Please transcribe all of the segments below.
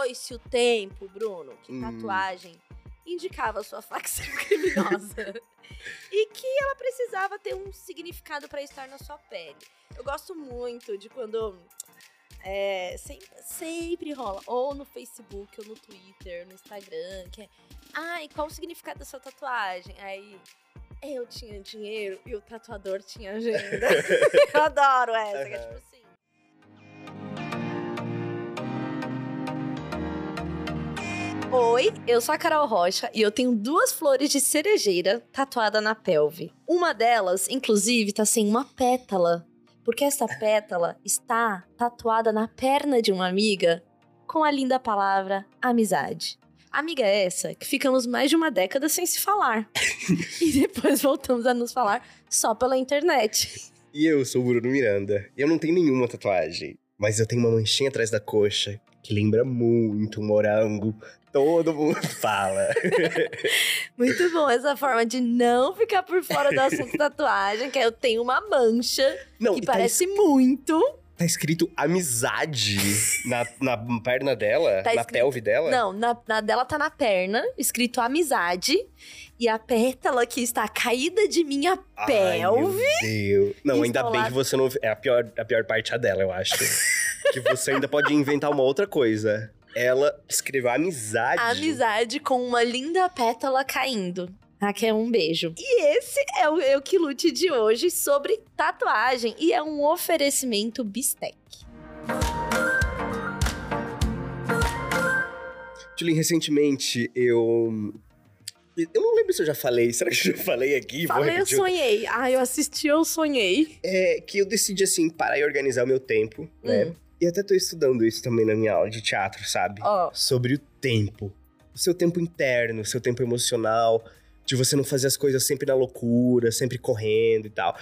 foi-se o tempo, Bruno, que Hum. tatuagem indicava sua facção criminosa. e que ela precisava ter um significado pra estar na sua pele. Eu gosto muito de quando. é, sempre, sempre rola. Ou no Facebook, ou no Twitter, no Instagram, que é. Ai, qual o significado da sua tatuagem? Aí. Eu tinha dinheiro e o tatuador tinha agenda. Eu adoro essa, que é tipo assim. Oi, eu sou a Carol Rocha e eu tenho duas flores de cerejeira tatuada na pelve. Uma delas, inclusive, tá sem uma pétala, porque essa pétala está tatuada na perna de uma amiga com a linda palavra amizade. Amiga essa que ficamos mais de uma década sem se falar. e depois voltamos a nos falar só pela internet. E eu sou o Bruno Miranda. E eu não tenho nenhuma tatuagem. Mas eu tenho uma manchinha atrás da coxa que lembra muito um morango. Todo mundo fala. Muito bom essa forma de não ficar por fora do assunto tatuagem, que é eu tenho uma mancha Não, que e tá, parece muito. tá escrito amizade na, na perna dela, Tá na escrito- pelve dela. Não, na, na dela tá na perna, escrito amizade. E a pétala que está caída de minha Ai, meu pelve. Deus. Não, ainda bem que você não. É a pior, a pior parte é a dela, eu acho. que você ainda pode inventar uma outra coisa. Ela escreveu amizade. Amizade com uma linda pétala caindo. Aqui é um beijo. E esse é o Eu Que Lute de hoje sobre tatuagem. E é um oferecimento Bistec. Tulin, recentemente eu. Eu não lembro se eu já falei. Será que eu já falei aqui? Falei, eu sonhei. Ah, eu assisti, eu sonhei. É que eu decidi, assim, parar e organizar o meu tempo, né? E até tô estudando isso também na minha aula de teatro, sabe? Ó, Sobre o tempo. O seu tempo interno, o seu tempo emocional, de você não fazer as coisas sempre na loucura, sempre correndo e tal.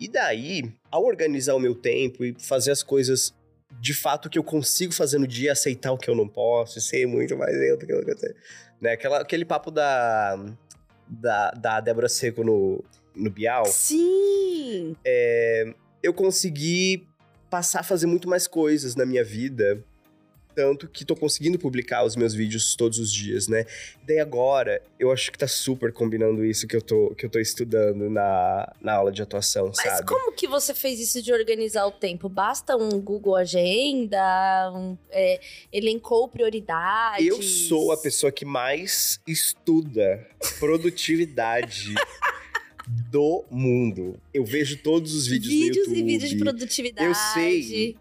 E daí, ao organizar o meu tempo e fazer as coisas de fato que eu consigo fazer no dia, aceitar o que eu não posso, ser muito mais eu do que eu tenho. Né? Aquela, aquele papo da, da, da Débora Seco no, no Bial sim! eu consegui passar a fazer muito mais coisas na minha vida. Tanto que tô conseguindo publicar os meus vídeos todos os dias, né? Daí agora, eu acho que tá super combinando isso que eu tô, que eu tô estudando na, na aula de atuação, Mas sabe? como que você fez isso de organizar o tempo? Basta um Google Agenda? Um, é, elencou prioridades? Eu sou a pessoa que mais estuda produtividade do mundo. Eu vejo todos os vídeos, Vídeos no YouTube. e vídeos de produtividade. Eu sei.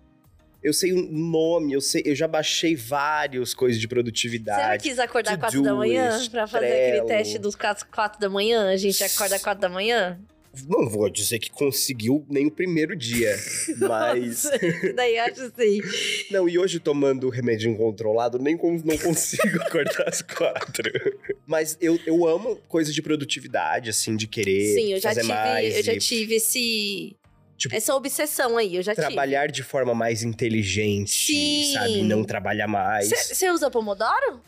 Eu sei o nome, eu sei, eu já baixei vários coisas de Você produtividade. não quis acordar 4 da do manhã pra fazer aquele teste dos 4, 4 da manhã? A gente acorda 4 da manhã? Não vou dizer que conseguiu nem o primeiro dia, mas... Nossa, daí eu acho assim. Não, e hoje tomando remédio incontrolado, nem con- não consigo acordar às quatro. Mas eu, eu amo coisas de produtividade, assim, de querer Sim, eu já fazer tive, mais. eu já e tive esse. Tipo, essa obsessão aí, eu já Trabalhar de forma mais inteligente, Sim. sabe? Não trabalhar mais. tive. Você usa Pomodoro?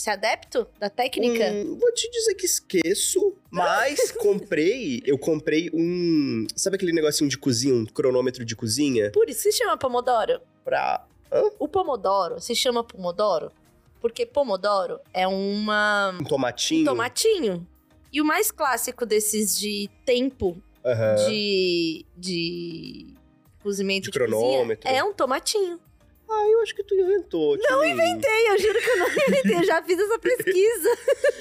Você é adepto da técnica? Hum, vou te dizer que esqueço, mas comprei, eu comprei um, sabe aquele negocinho de cozinha, um cronômetro de cozinha Por isso se chama Pomodoro. pra O Pomodoro se chama Pomodoro porque Pomodoro é uma um tomatinho. um tomatinho. E o mais clássico desses de tempo Aham. de, de cozimento De de, cronômetro. é um tomatinho. Ah, eu acho que tu inventou. Não Ei, eu juro que eu não inventei, eu já fiz essa pesquisa.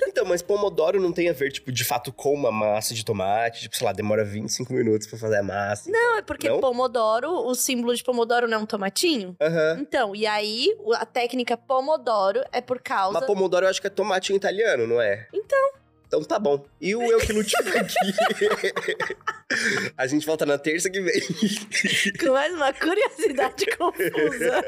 Então, mas pomodoro não tem a ver, tipo, de fato com uma massa de tomate. Tipo, sei lá, demora 25 minutos pra fazer a massa. Não, é porque Não? Pomodoro, o símbolo de Pomodoro não é um tomatinho? Aham. Então, e aí a técnica Pomodoro é por causa. Mas pomodoro eu acho que é tomate em italiano, não é? Então. Então tá bom. E o eu que lute aqui. a gente volta na terça que vem. Com mais uma curiosidade confusa.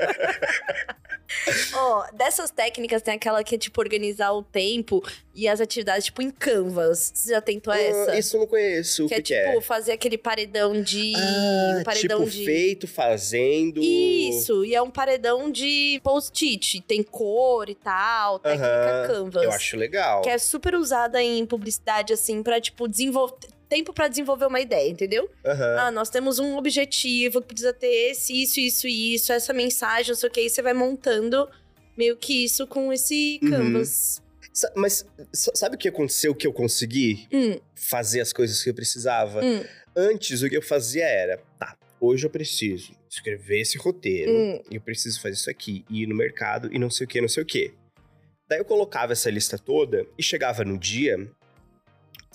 Ó, dessas técnicas tem aquela que é tipo organizar o tempo e as atividades, tipo, em Canvas. Você já tentou essa? Ah, Isso eu não conheço. que o é que, tipo que é? fazer aquele paredão de. Ah, um paredão tipo, de. feito, fazendo. Isso, e é um paredão de post-it. Tem cor e tal, técnica Aham, Canvas. Eu acho legal. Que é super usada em publicidade, assim, pra, tipo, desenvolver. Tempo pra desenvolver uma ideia, entendeu? Aham. Ah, nós temos um objetivo que precisa ter esse, isso, isso e isso, essa mensagem, não sei o que, e você vai montando meio que isso com esse Uhum. canvas. Sa- Mas sa- sabe o que aconteceu que eu consegui Hum, fazer as coisas que eu precisava? hum, Antes, o que eu fazia era, tá, hoje eu preciso escrever esse roteiro, hum. eu preciso fazer isso aqui, ir no mercado e não sei o que, não sei o que. Daí eu colocava essa lista toda e chegava no dia,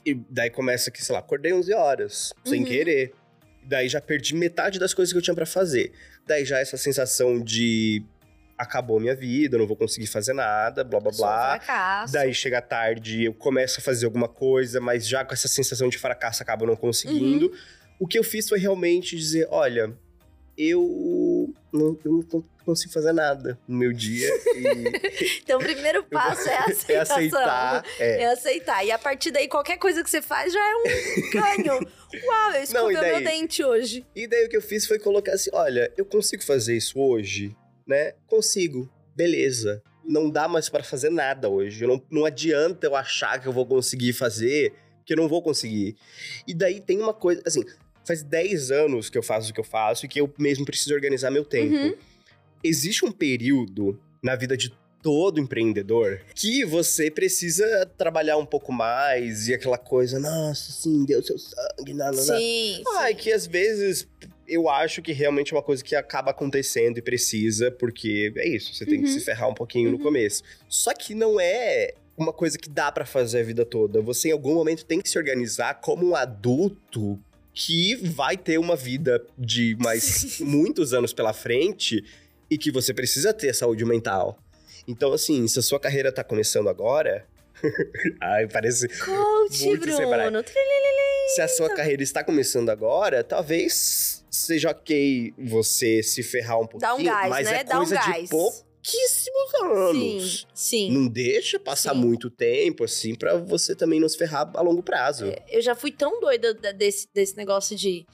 e daí começa que, sei lá, acordei 11 horas, sem Uhum. querer. Daí já perdi metade das coisas que eu tinha pra fazer. Daí já essa sensação de acabou minha vida, eu não vou conseguir fazer nada, blá blá um blá. fracasso. Daí chega tarde, eu começo a fazer alguma coisa, mas já com essa sensação de fracasso acabo não conseguindo. Uhum. O que eu fiz foi realmente dizer: olha, eu não, eu não consigo fazer nada no meu dia. E Então, o primeiro passo é a aceitação. é aceitar. É. É aceitar. E a partir daí, qualquer coisa que você faz já é um ganho. Uau, eu escovei o meu dente hoje. E daí o que eu fiz foi colocar assim: olha, eu consigo fazer isso hoje, né? Consigo. Beleza. Não dá mais pra fazer nada hoje. Não, não adianta eu achar que eu vou conseguir fazer, que eu não vou conseguir. E daí tem uma coisa, assim, faz 10 anos que eu faço o que eu faço e que eu mesmo preciso organizar meu tempo. Uhum. Existe um período na vida de todo empreendedor que você precisa trabalhar um pouco mais e aquela coisa, nossa, sim, deu seu sangue, não, não. Sim, Ah, sim. é que às vezes eu acho que realmente é uma coisa que acaba acontecendo e precisa, porque é isso, você tem que Uhum. se ferrar um pouquinho no Uhum. começo. Só que não é uma coisa que dá pra fazer a vida toda. Você em algum momento tem que se organizar como um adulto que vai ter uma vida de mais muitos anos pela frente e que você precisa ter saúde mental. Então, assim, se a sua carreira tá começando agora. Ai, parece. Coach, muito. Bruno. Se a sua carreira está começando agora, talvez seja ok você se ferrar um pouquinho. Dá um gás, mas né? é Dá um coisa de gás. pouquíssimos anos. Sim, sim. Não deixa passar Sim. muito tempo, assim, pra você também não se ferrar a longo prazo. Eu já fui tão doida da- desse, desse negócio de.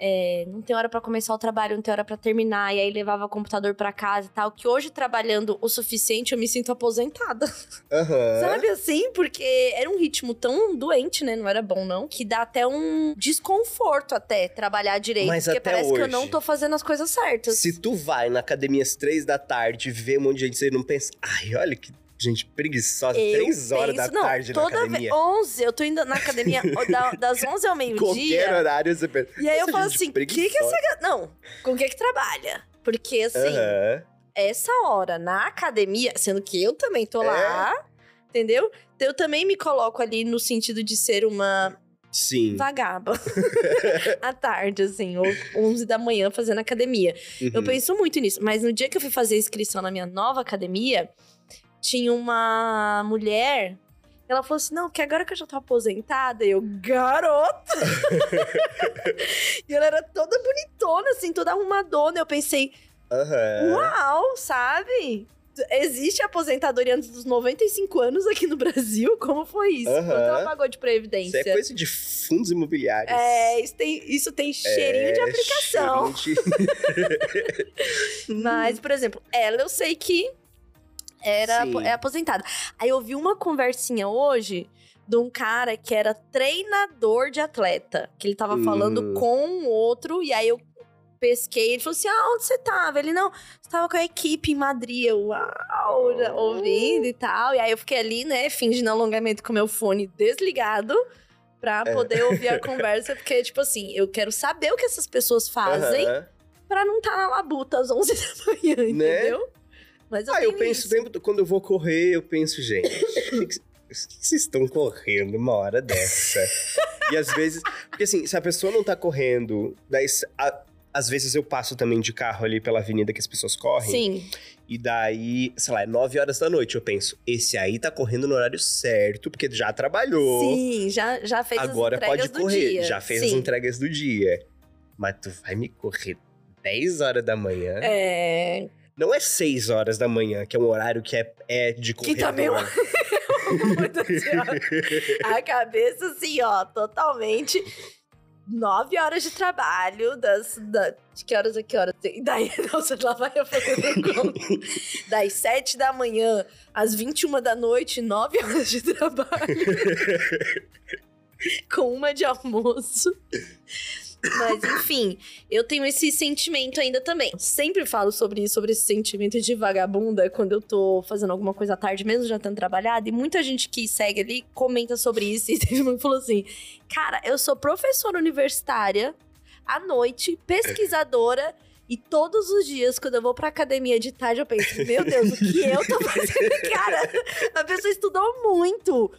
É, não tem hora pra começar o trabalho, não tem hora pra terminar, e aí levava o computador pra casa e tal, que hoje trabalhando o suficiente eu me sinto aposentada. Aham. Sabe assim? Porque era um ritmo tão doente, né? Não era bom, não. Que dá até um desconforto até trabalhar direito. Mas porque parece que eu hoje- não tô fazendo as coisas certas. Se tu vai na academia às três da tarde, vê um monte de gente, você não pensa, ai, olha que gente preguiçosa, Eu três horas da não, tarde na toda academia. Vez, 11, eu tô indo na academia da- das 11 ao Qualquer meio-dia. horário você pensa. E aí eu "Essa falo assim, o que que preguiçosa." essa... Não, com o que que trabalha? Porque, assim, Aham. essa hora na academia, sendo que eu também tô É. lá, entendeu? Eu também me coloco ali no sentido de ser uma Sim. vagaba. à tarde, assim, ou 11 da manhã fazendo academia. Eu Uhum. penso muito nisso. Mas no dia que eu fui fazer a inscrição na minha nova academia, tinha uma mulher. Ela falou assim: não, que agora que eu já tô aposentada, eu, garota! e ela era toda bonitona, assim, toda arrumadona. Eu pensei, Aham. uau, sabe? Existe aposentadoria antes dos 95 anos aqui no Brasil? Como foi isso? Aham. Quanto ela pagou de Isso previdência? é coisa de fundos imobiliários. É, isso tem, isso tem cheirinho de É, aplicação. cheirinho de- Mas, por exemplo, ela eu sei que era Sim. é aposentada. Aí eu vi uma conversinha hoje de um cara que era treinador de atleta. Que ele tava Hum. falando com um outro, e aí eu pesquei. Ele falou assim: ah, onde você tava? Ele, não, você tava com a equipe em Madrid. Eu, uau, já ouvindo e tal. E aí eu fiquei ali, né, fingindo alongamento com meu fone desligado. Pra É. poder ouvir a conversa, porque, tipo assim, eu quero saber o que essas pessoas fazem Aham. pra não estar na labuta às 11 da manhã, Né? entendeu? Mas eu Ah, eu penso isso. sempre, quando eu vou correr, eu penso, gente, o que, vocês estão correndo uma hora dessa? e às vezes, porque assim, se a pessoa não tá correndo, daí, a- às vezes eu passo também de carro ali pela avenida que as pessoas correm, Sim, e daí, sei lá, é 9 horas da noite, eu penso, esse aí tá correndo no horário certo, porque já trabalhou, sim, já, já fez agora as entregas pode correr, do dia. já fez as Sim. entregas do dia. Mas tu vai me correr 10 horas da manhã? É, Não é 6 horas da manhã, que é um horário que é, é de corredor. Que também ó. a cabeça assim, ó, totalmente... Nove horas de trabalho, das, da, de que horas a que horas? E daí, nossa, lá vai eu fazendo conta. Das sete da manhã às 21 da noite, nove horas de trabalho. com uma de almoço. Mas, enfim, eu tenho esse sentimento ainda também. Sempre falo sobre isso, sobre esse sentimento de vagabunda, quando eu tô fazendo alguma coisa à tarde, mesmo já tendo trabalhado. E muita gente que segue ali comenta sobre isso. E teve uma que falou assim: Cara, eu sou professora universitária à noite, pesquisadora. E todos os dias, quando eu vou pra academia de tarde, eu penso, meu Deus, o que eu tô fazendo? Cara, a pessoa estudou muito.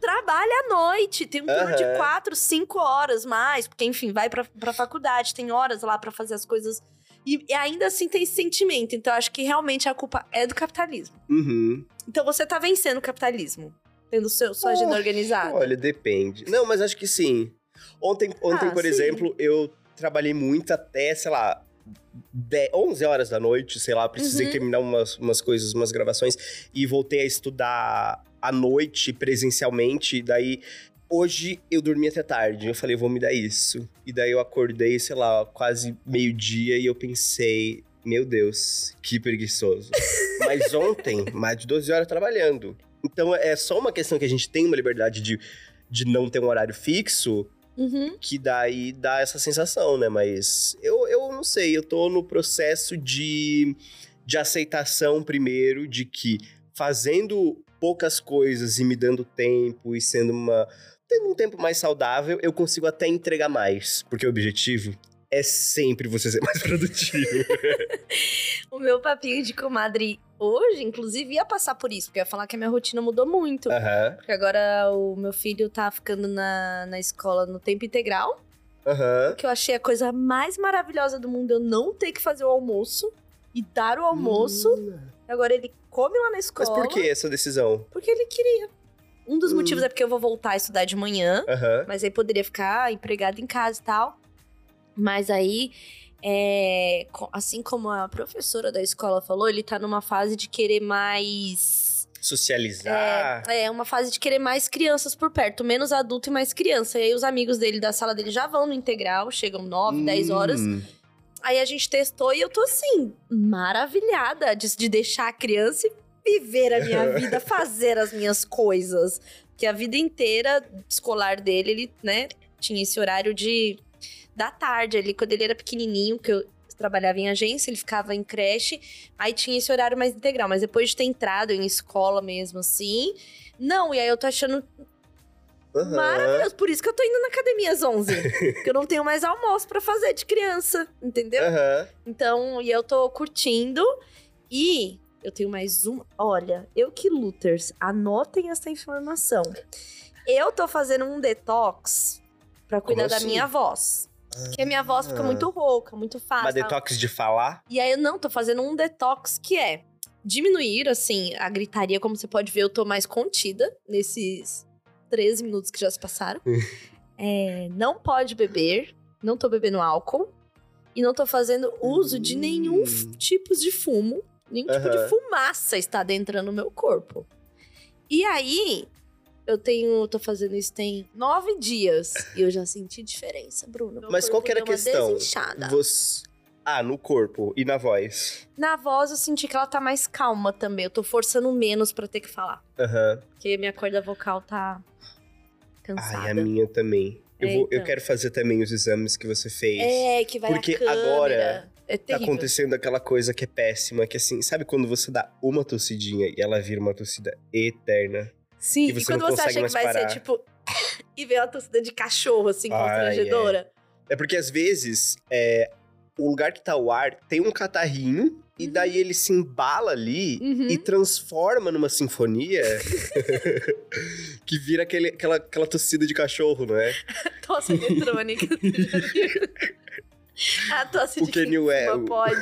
Trabalha à noite, tem um turno Aham. de quatro, cinco horas mais, porque, enfim, vai pra, pra faculdade, tem horas lá pra fazer as coisas. E, e ainda assim tem esse sentimento. Então, eu acho que realmente a culpa é do capitalismo. Uhum. Então, você tá vencendo o capitalismo, tendo seu, sua agenda Oh, organizada. Olha, depende. Não, mas acho que sim. Ontem, ontem Ah, por sim. exemplo, eu trabalhei muito até, sei lá, 10, 11 horas da noite, sei lá, precisei Uhum. terminar umas, umas coisas, umas gravações, e voltei a estudar à noite, presencialmente, daí... Hoje eu dormi até tarde, eu falei, vou me dar isso. E daí eu acordei, sei lá, quase meio-dia e eu pensei, meu Deus, que preguiçoso. Mas ontem, mais de 12 horas trabalhando. Então é só uma questão que a gente tem uma liberdade de, de não ter um horário fixo, Uhum. que daí dá essa sensação, né? Mas eu, eu não sei, eu tô no processo de, de aceitação primeiro de que fazendo poucas coisas e me dando tempo e sendo uma. tendo um tempo mais saudável, eu consigo até entregar mais. Porque o objetivo é sempre você ser mais produtivo. O meu papinho de comadre hoje, inclusive, ia passar por isso, porque ia falar que a minha rotina mudou muito. Aham, Porque agora o meu filho tá ficando na, na escola no tempo integral. aham. Que eu achei a coisa mais maravilhosa do mundo eu não ter que fazer o almoço e dar o almoço. Hum. Agora ele come lá na Mas escola. por que essa decisão? Porque ele queria. Um dos Hum. motivos é porque eu vou voltar a estudar de manhã. Mas aí poderia ficar empregado em casa e tal. Mas aí, é, assim como a professora da escola falou, ele tá numa fase de querer mais. Socializar. É, uma fase de querer mais crianças por perto, menos adulto e mais criança. E aí os amigos dele da sala dele já vão no integral, chegam 9, 10 horas. Hum. Aí a gente testou e eu tô assim, maravilhada de, de deixar a criança e viver a minha vida, fazer as minhas coisas. Que a vida inteira escolar dele, ele, né, tinha esse horário de da tarde ali, quando ele era pequenininho, que eu trabalhava em agência, ele ficava em creche, aí tinha esse horário mais integral, mas depois de ter entrado em escola mesmo assim, não, e aí eu tô achando Aham. maravilhoso, por isso que eu tô indo na academia às 11, porque eu não tenho mais almoço pra fazer de criança, entendeu? Aham. Então, e eu tô curtindo. E eu tenho mais um. Olha, eu que Luters, anotem essa informação. Eu tô fazendo um detox pra cuidar Como da assim? minha voz. Porque a minha voz fica Ah. muito rouca, muito fácil. Mas detox de falar? E aí eu não tô fazendo um detox que é diminuir, assim, a gritaria. Como você pode ver, eu tô mais contida nesses 13 minutos que já se passaram. É, não pode beber, não tô bebendo álcool. E não tô fazendo uso de nenhum Hum. tipo de fumo. Nenhum tipo Aham. de fumaça está adentrando no meu corpo. E aí, eu tenho. tô fazendo isso tem nove dias. E eu já senti diferença, Bruno. Meu Mas qual que era a questão? Você... Ah, no corpo e na voz. Na voz, eu senti que ela tá mais calma também. Eu tô forçando menos pra ter que falar. Aham. Porque minha corda vocal tá cansada. Ai, a minha também. Eu, É, vou, eu então. quero fazer também os exames que você fez. É, que vai Porque agora é Tá acontecendo aquela coisa que é péssima, que assim, sabe quando você dá uma tossidinha e ela vira uma tossida eterna? Sim, e e, você quando não você acha que vai parar. ser tipo. e vem uma torcida de cachorro, assim, Ai, constrangedora. É porque às vezes é, o lugar que tá o ar tem um catarrinho e Uhum. daí ele se embala ali Uhum. e transforma numa sinfonia que vira aquele, aquela, aquela tossida de cachorro, não é? Tosse eletrônica. a tosse O de Kanye West. pode.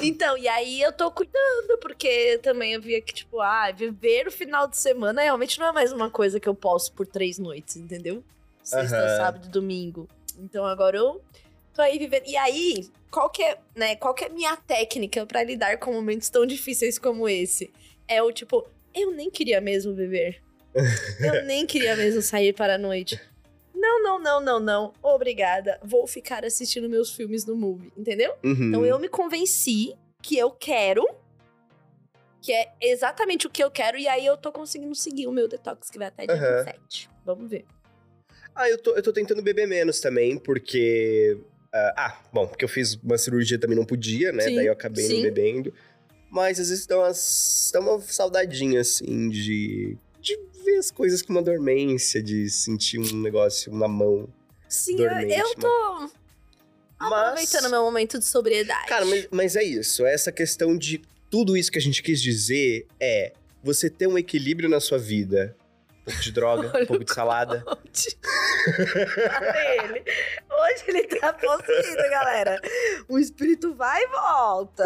Então, e aí eu tô cuidando, porque também eu via que, tipo, ah, viver o final de semana realmente não é mais uma coisa que eu posso por três noites, entendeu? Sexta, Aham. sábado e domingo. Então agora eu tô aí vivendo. E aí, qual que é, né, qual que é a minha técnica pra lidar com momentos tão difíceis como esse? É o tipo, eu nem queria mesmo beber. eu nem queria mesmo sair para a noite. Não, não, não, não, não. Obrigada. Vou ficar assistindo meus filmes no movie, entendeu? Uhum. Então eu me convenci que eu quero, que é exatamente o que eu quero, e aí eu tô conseguindo seguir o meu detox, que vai até dia. 27. Vamos ver. Ah, eu tô, eu tô tentando beber menos também, porque. ah, ah, bom, porque eu fiz uma cirurgia também não podia, né? Sim, Daí eu acabei não sim. bebendo. Mas às vezes dá, umas, dá uma saudadinha, assim, de, de as coisas com uma dormência, de sentir um negócio na mão. Sim, eu, Dormente, eu tô aproveitando meu momento de sobriedade. Cara, mas, mas é isso. Essa questão de tudo isso que a gente quis dizer é você ter um equilíbrio na sua vida. Um pouco de droga, um pouco de salada. Olha ele. Hoje ele tá possuído, galera. O espírito vai e volta.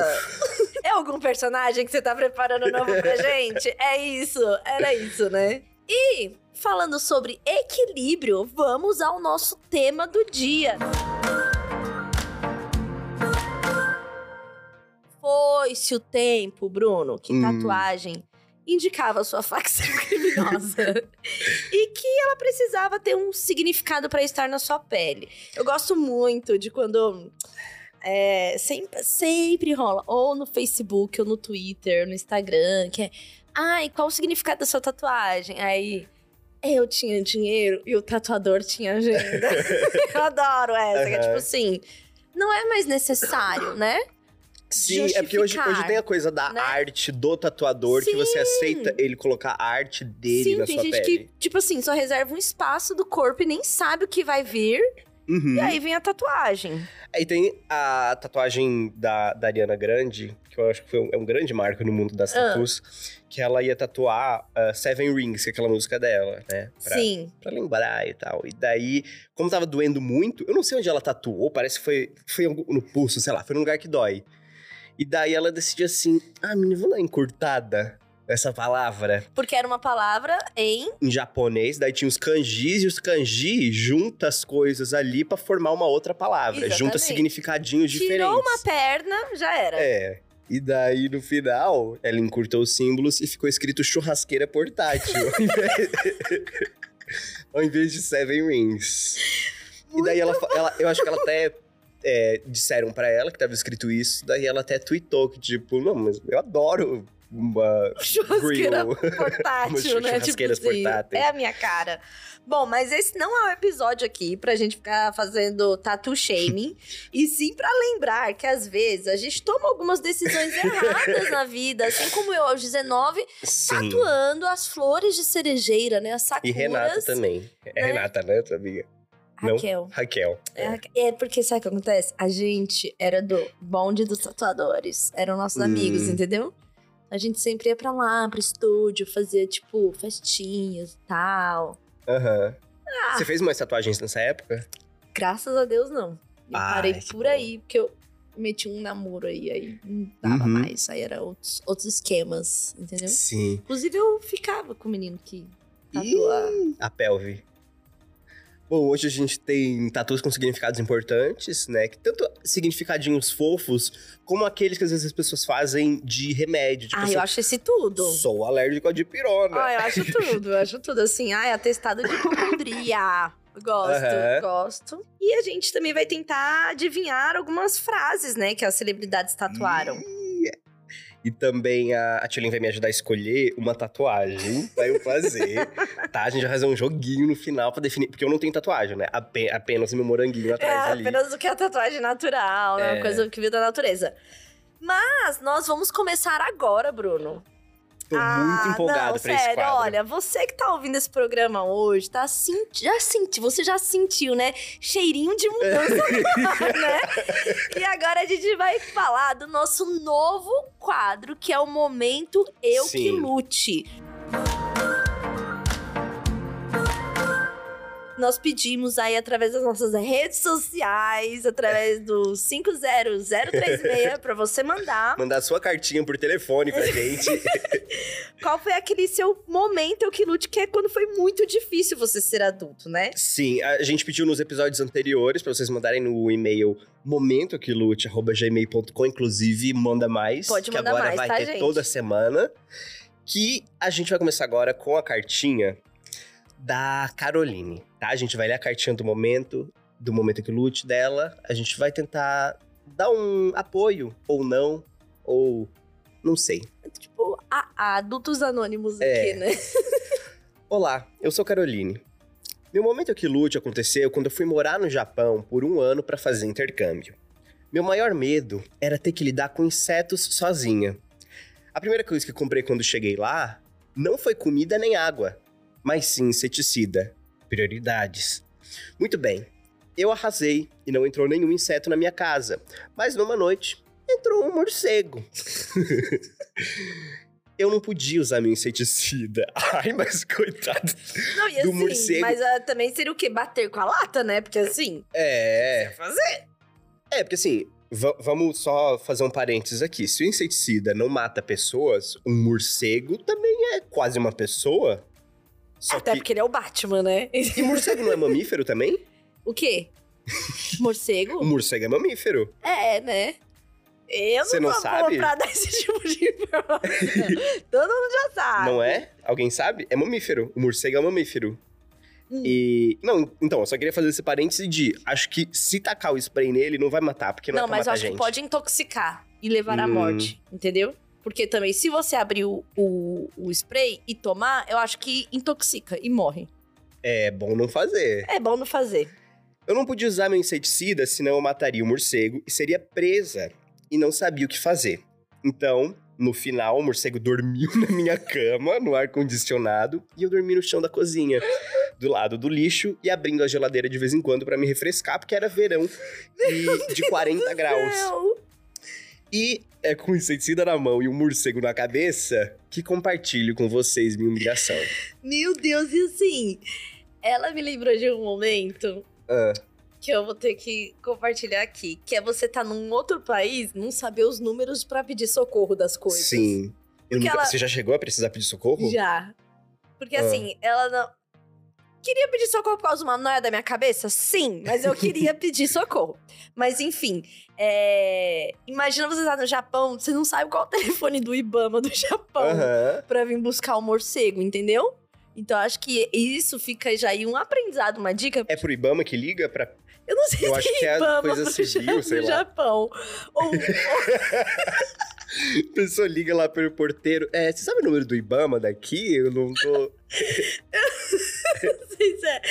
É algum personagem que você tá preparando novo pra gente? É isso, era isso, né? E falando sobre equilíbrio, vamos ao nosso tema do dia. Foi-se o tempo, Bruno, que Hum. tatuagem indicava sua facção criminosa e que ela precisava ter um significado para estar na sua pele. Eu gosto muito de quando é, sempre, sempre rola, ou no Facebook, ou no Twitter, no Instagram, que é, ai, qual o significado da sua tatuagem? Aí, eu tinha dinheiro e o tatuador tinha agenda. eu adoro essa, que é tipo assim, não é mais necessário, né? Sim, é porque hoje, hoje tem a coisa da né? arte do tatuador, que você Sim. aceita ele colocar a arte dele Sim, na tem sua gente pele. que, tipo assim, só reserva um espaço do corpo e nem sabe o que vai vir. Uhum. E aí vem a tatuagem. Aí tem a tatuagem da, da Ariana Grande, que eu acho que foi um, é um grande marco no mundo das Ah. tatuas, que ela ia tatuar ah, Seven Rings, que é aquela música dela, né? Pra, Sim. pra lembrar e tal. E daí, como tava doendo muito, eu não sei onde ela tatuou, parece que foi, foi no pulso, sei lá, foi num lugar que dói. E daí ela decidiu assim, ah, menina, vou dar encurtada nessa palavra Porque era uma palavra em. em japonês, daí tinha os kanjis e os kanji junta as coisas ali pra formar uma outra palavra, junta Exatamente. significadinhos diferentes. Tirou uma perna, já era. É. E daí, no final, ela encurtou os símbolos e ficou escrito churrasqueira portátil. ao invés- de Seven Rings. e daí ela, ela- Eu acho que ela até. é, disseram pra ela que tava escrito isso, daí ela até tweetou que, tipo, não, mas eu adoro uma Churrasqueira grill. portátil, né? churrasqueiras tipo portáteis. É a minha cara. Bom, mas esse não é o episódio aqui pra gente ficar fazendo tattoo shaming. e sim pra lembrar que às vezes a gente toma algumas decisões erradas na vida. Assim como eu aos 19, Sim. tatuando as flores de cerejeira, né? As E sakuras. Renata também. É né? Renata, né, tua amiga? Não? Raquel. Raquel. É, Raque- é porque sabe o que acontece? A gente era do bonde dos tatuadores. Eram nossos Hum. amigos, entendeu? A gente sempre ia pra lá, pro estúdio, fazia, tipo, festinhas e tal. Aham. Ah. Você fez mais tatuagens nessa época? Graças a Deus, não. Eu Ai, parei por bom. aí, porque eu meti um namoro aí, aí não dava Uhum. mais. Aí era outros, outros esquemas, entendeu? Sim. Inclusive, eu ficava com o menino que tatua. A pelve. Bom, hoje a gente tem tatuas com significados importantes, né? Que tanto significadinhos fofos, como aqueles que às vezes as pessoas fazem de remédio. Tipo Ah, assim, eu acho esse tudo. sou alérgico a dipirona. Ah, eu acho tudo, eu acho tudo. Assim, ai, atestado de hipocondria. Gosto, Aham. gosto. E a gente também vai tentar adivinhar algumas frases, né, que as celebridades tatuaram. E também a, a Tilin vai me ajudar a escolher uma tatuagem pra eu fazer. tá? A gente vai fazer um joguinho no final pra definir. Porque eu não tenho tatuagem, né? Ape- apenas meu moranguinho É atrás ali. apenas o que é tatuagem natural, né? É. Uma coisa que veio da natureza. Mas nós vamos começar agora, Bruno. Tô muito Ah, empolgado não, pra esse sério, quadro. olha, você que tá ouvindo esse programa hoje, tá senti já senti, você já sentiu, né? Cheirinho de mudança né? E agora a gente vai falar do nosso novo quadro, que é o Momento Eu Que Sim. Lute. Nós pedimos aí através das nossas redes sociais, através do 50036 pra você mandar Mandar sua cartinha por telefone pra gente. Qual foi aquele seu momento que lute, que é quando foi muito difícil você ser adulto, né? Sim, a gente pediu nos episódios anteriores pra vocês mandarem no e-mail momentoquilute.gmail.com, inclusive manda mais. Pode que mandar agora mais, vai tá, ter gente? toda semana. Que a gente vai começar agora com a cartinha da Caroline, tá? A gente vai ler a cartinha do momento, do momento que lute dela. A gente vai tentar dar um apoio, ou não, ou não sei. Tipo, a, a adultos anônimos É. aqui, né? Olá, eu sou Caroline. Meu momento que lute aconteceu quando eu fui morar no Japão por um ano para fazer intercâmbio. Meu maior medo era ter que lidar com insetos sozinha. A primeira coisa que comprei quando cheguei lá não foi comida nem água, mas sim inseticida. Prioridades. Muito bem, eu arrasei e não entrou nenhum inseto na minha casa, mas numa noite entrou um morcego. eu não podia usar meu inseticida. Ai, mas coitado. Não, e do assim, morcego. mas ah, também seria o quê? Bater com a lata, né? Porque assim, É. fazer. É, porque assim, va- vamos só fazer um parênteses aqui. Se o inseticida não mata pessoas, um morcego também é quase uma pessoa. Só Até que. porque ele é o Batman, né? E morcego não é mamífero também? O quê? Morcego? O morcego é mamífero. É, né? Eu não Você não vou sabe? comprar desse tipo de informação. Todo mundo já sabe. Não é? Alguém sabe? É mamífero. O morcego é mamífero. Hum. E. Não, então, eu só queria fazer esse parêntese de. Acho que se tacar o spray nele, não vai matar, porque não, Não, é mas eu acho gente. que pode intoxicar e levar à Hum. morte, entendeu? Porque também, se você abrir o, o, o spray e tomar, eu acho que intoxica e morre. É bom não fazer. É bom não fazer. Eu não podia usar meu inseticida, senão eu mataria o morcego e seria presa. E não sabia o que fazer. Então, no final, o morcego dormiu na minha cama, no ar-condicionado, e eu dormi no chão da cozinha, do lado do lixo, e abrindo a geladeira de vez em quando pra me refrescar, porque era verão e de 40 graus. Não. E é com inseticida na mão e um morcego na cabeça que compartilho com vocês minha humilhação. Meu Deus, e assim, ela me lembrou de um momento Ah, que eu vou ter que compartilhar aqui, que é você tá num outro país, não saber os números pra pedir socorro das coisas. sim. Nunca- ela- Você já chegou a precisar pedir socorro? Já. Porque Ah. assim, ela não. Queria pedir socorro por causa de uma noia da minha cabeça? Sim, mas eu queria pedir socorro. Mas enfim, é... imagina você estar no Japão, você não sabe qual é o telefone do Ibama do Japão Aham. pra vir buscar o morcego, entendeu? Então acho que isso fica já aí um aprendizado, uma dica. É pro Ibama que liga pra Eu não sei Eu se acho tem que é Ibama coisa civil, sei lá. Japão. Ou, A pessoa liga lá pelo porteiro. É, você sabe o número do Ibama daqui? Eu não tô. não sei se é.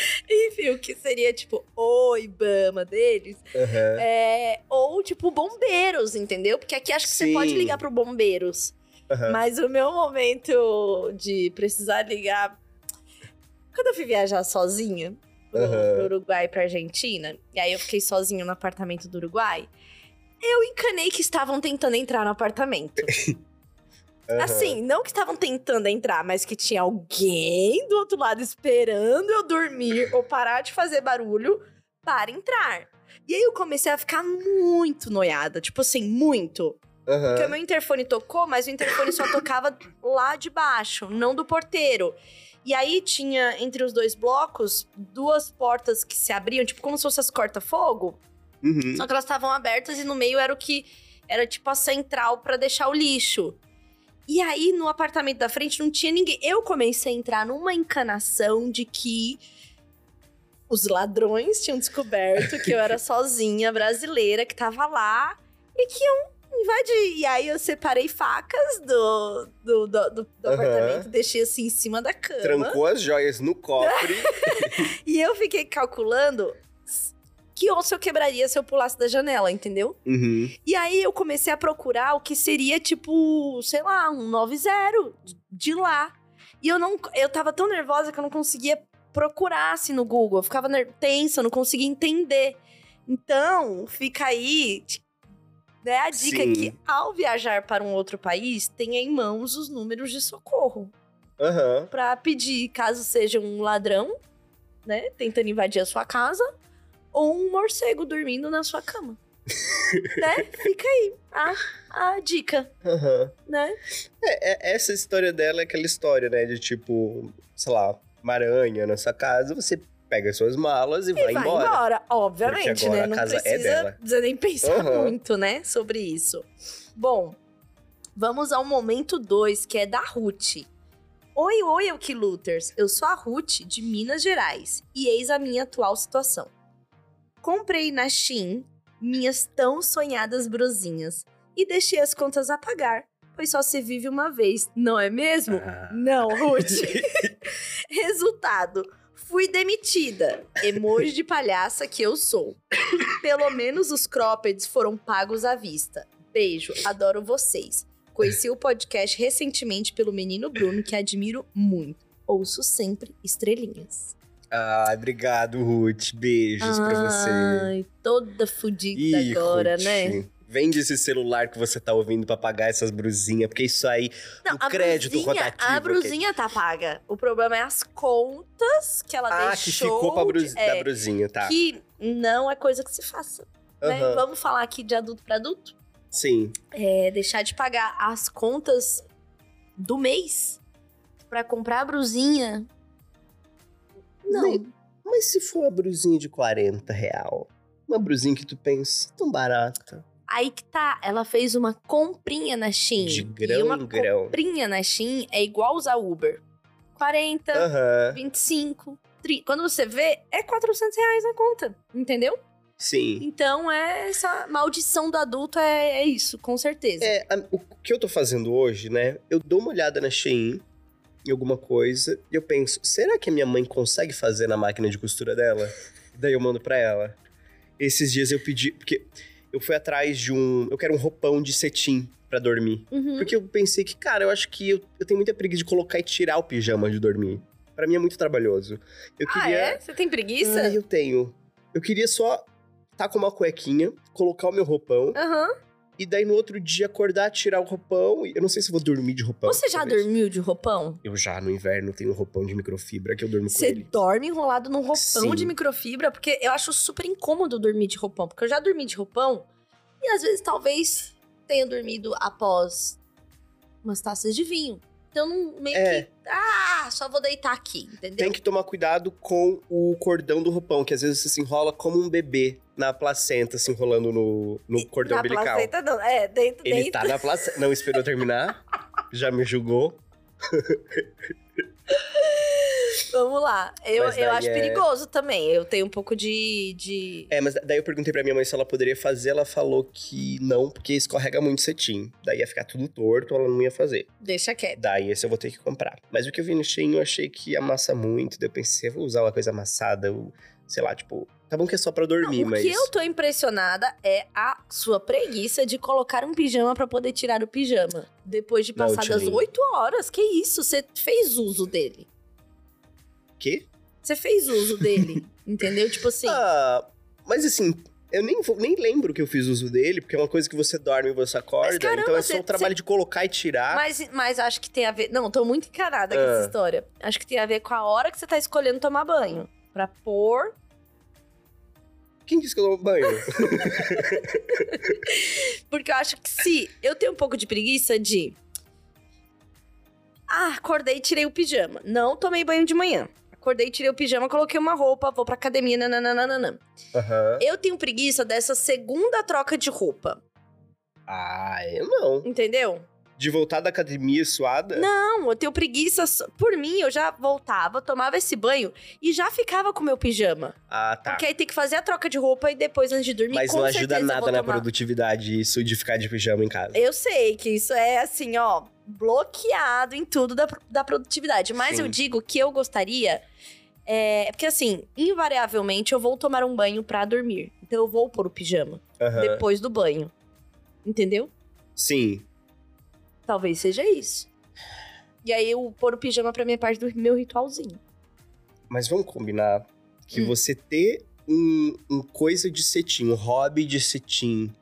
Enfim, o que seria tipo o Ibama deles. Aham. É, ou, tipo, bombeiros, entendeu? Porque aqui acho que você Sim. pode ligar pro bombeiros. aham. Mas o meu momento de precisar ligar. Quando eu fui viajar sozinha pro, Aham. pro Uruguai e pra Argentina, e aí eu fiquei sozinha no apartamento do Uruguai, eu encanei que estavam tentando entrar no apartamento. aham. Assim, não que estavam tentando entrar, mas que tinha alguém do outro lado esperando eu dormir ou parar de fazer barulho para entrar. E aí eu comecei a ficar muito noiada, tipo assim, muito. Aham. Porque o meu interfone tocou, mas o interfone só tocava lá de baixo, não do porteiro. E aí tinha entre os dois blocos duas portas que se abriam, tipo como se fossem as corta-fogo, Uhum. só que elas estavam abertas e no meio era o que era tipo a central pra deixar o lixo. E aí no apartamento da frente não tinha ninguém. Eu comecei a entrar numa encanação de que os ladrões tinham descoberto que eu era sozinha brasileira que tava lá e que iam invadir. E aí eu separei facas do, do, do, do- do Aham. apartamento, deixei assim em cima da cama. Trancou as joias no cofre. E eu fiquei calculando que osso eu quebraria se eu pulasse da janela, entendeu? uhum. E aí eu comecei a procurar o que seria tipo, sei lá, um 90 de lá. E eu não eu tava tão nervosa que eu não conseguia procurar assim no Google. Eu ficava tensa, eu não conseguia entender. Então, fica aí né, a dica Sim. que ao viajar para um outro país, tenha em mãos os números de socorro Aham. Pra pedir caso seja um ladrão, né, tentando invadir a sua casa, ou um morcego dormindo na sua cama. né? Fica aí a, a dica, Aham. né? É, é- essa história dela é aquela história, né? De tipo, sei lá, uma aranha na sua casa, você pega as suas malas e, E vai, vai embora. embora, obviamente, né? a Não casa é precisa, precisa nem pensar Aham. muito, né, sobre isso. Bom, vamos ao momento 2, que é da Ruth. Oi, oi, Alquiluters. Eu sou a Ruth, de Minas Gerais, e eis a minha atual situação. Comprei na Shein minhas tão sonhadas brusinhas e deixei as contas a pagar, pois só se vive uma vez, não é mesmo? Ah. Não, Ruth. Resultado: Fui demitida. Emoji de palhaça que eu sou. Pelo menos os croppeds foram pagos à vista. Beijo, adoro vocês. Conheci o podcast recentemente pelo menino Bruno, que admiro muito. Ouço sempre estrelinhas. Ai, obrigado, Ruth. Beijos pra você. Ai, toda fodida Ih, agora, Ruth, né? Vende esse celular que você tá ouvindo pra pagar essas brusinhas, porque isso aí, Não, o crédito brusinha, rotativo. A brusinha tá paga. O problema é as contas que ela ah, que deixou. ficou pra brus... é, da brusinha, tá. Que não é coisa que se faça. né? Aham. Vamos falar aqui de adulto pra adulto? Sim. É deixar de pagar as contas do mês pra comprar a brusinha. Não. Nem- Mas se for uma brusinha de 40 real, uma brusinha que tu pensa, tão barata, Aí que tá, ela fez uma comprinha na Shein. de e grão uma em grão. comprinha na Shein é igual usar Uber. 40, Aham, 25, 30. Quando você vê, é 400 reais na conta, entendeu? sim. Então, é essa maldição do adulto é, é isso, com certeza. É, a- o que eu tô fazendo hoje, né? Eu dou uma olhada na Shein, em alguma coisa, e eu penso, será que a minha mãe consegue fazer na máquina de costura dela? Daí eu mando pra ela. Esses dias eu pedi, porque eu fui atrás de um, eu quero um roupão de cetim pra dormir. Uhum. Porque eu pensei que, cara, eu acho que eu, eu tenho muita preguiça de colocar e tirar o pijama de dormir. Pra mim é muito trabalhoso. Eu Ah, queria. é? Você tem preguiça? Ah, eu tenho. Eu queria só tá com uma cuequinha, colocar o meu roupão, Aham. E daí no outro dia acordar, tirar o roupão. Eu não sei se vou dormir de roupão. Você já talvez. dormiu de roupão? Eu já, no inverno, tenho um roupão de microfibra que eu durmo com Você ele. dorme enrolado num roupão Sim. de microfibra? Porque eu acho super incômodo dormir de roupão. Porque eu já dormi de roupão e às vezes talvez tenha dormido após umas taças de vinho. Então, não- meio É. que. Ah, só vou deitar aqui, entendeu? Tem que tomar cuidado com o cordão do roupão, que às vezes você se enrola como um bebê na placenta, se enrolando no, no cordão Na umbilical. placenta, não. É, dentro, Ele dentro. tá na placenta. Não esperou terminar. já me julgou. Vamos lá. Eu, eu acho é- perigoso também. Eu tenho um pouco de. de... É, mas daí eu perguntei pra minha mãe se ela poderia fazer. Ela falou que não, porque escorrega muito cetim. Daí ia ficar tudo torto, ela não ia fazer. Deixa quieto. Daí esse eu vou ter que comprar. Mas o que eu vi no Shein, eu achei que amassa muito. Daí eu pensei, eu vou usar uma coisa amassada. Eu, sei lá, tipo... Tá bom que é só pra dormir, Não, o mas... que eu tô impressionada é a sua preguiça de colocar um pijama pra poder tirar o pijama. Depois de passadas oito horas. Que isso? Você fez uso dele. Quê? Você fez uso dele. entendeu? Tipo assim. Ah, mas assim... Eu nem, vou- nem lembro que eu fiz uso dele, porque é uma coisa que você dorme e você acorda. caramba, então é só o trabalho de colocar e tirar. Mas, mas acho que tem a ver. Não, tô muito encanada com Ah. essa história. Acho que tem a ver com a hora que você tá escolhendo tomar banho. Pra pôr. Quem disse que eu tomo banho? Porque eu acho que se. Eu tenho um pouco de preguiça de. Ah, acordei e tirei o pijama. Não tomei banho de manhã. Acordei, tirei o pijama, coloquei uma roupa, vou pra academia, nananana. Aham. Eu tenho preguiça dessa segunda troca de roupa, Ah, eu não. entendeu? De voltar da academia suada? Não, eu tenho preguiça. Por mim, eu já voltava, tomava esse banho e já ficava com o meu pijama. Ah, tá. Porque aí tem que fazer a troca de roupa e depois, antes de dormir, Mas não ajuda nada na tomar. produtividade isso de ficar de pijama em casa. Eu sei que isso é assim, ó, bloqueado em tudo da, da produtividade. Mas Sim. eu digo que eu gostaria. É, porque assim, invariavelmente eu vou tomar um banho pra dormir. Então eu vou pôr o pijama Aham. depois do banho. Entendeu? Sim. Talvez seja isso. E aí eu pôr o pijama pra minha parte do meu ritualzinho. Mas vamos combinar que Hum. você ter um, um coisa de cetim, um hobby de cetim.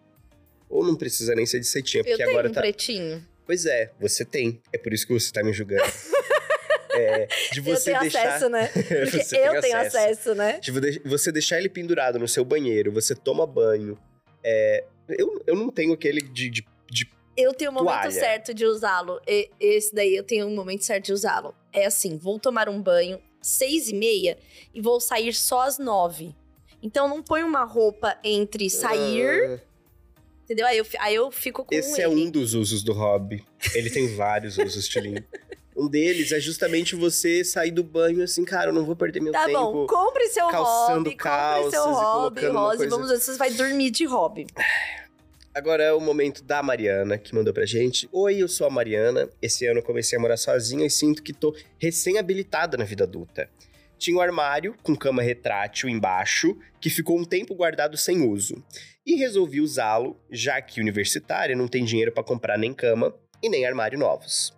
Ou não precisa nem ser de cetim, é Eu porque tenho agora um tá. pretinho. Pois é, você tem. É por isso que você tá me julgando. é, de eu você tenho deixar. acesso, né? Porque eu tenho acesso. acesso, né? De vo- você deixar ele pendurado no seu banheiro, você toma banho. É, eu, eu não tenho aquele de, de, de Eu tenho o momento Toalha. certo de usá-lo. Esse daí eu tenho o momento certo de usá-lo. É assim, vou tomar um banho seis e meia e vou sair só às nove. Então não põe uma roupa entre sair, Ah, entendeu? Aí eu, aí eu fico com Esse ele. é um dos usos do hobby. Ele tem vários usos, Tilin. Um deles é justamente você sair do banho assim, cara, eu não vou perder meu Tá tempo. bom, compre seu calçando hobby, compre calças seu e hobby, Rose. coisa- Vamos ver se você vai dormir de hobby. Agora é o momento da Mariana, que mandou pra gente. Oi, eu sou a Mariana. Esse ano eu comecei a morar sozinha e sinto que tô recém-habilitada na vida adulta. tinha um armário com cama retrátil embaixo, que ficou um tempo guardado sem uso. E resolvi usá-lo, já que universitária não tem dinheiro para comprar nem cama e nem armário novos.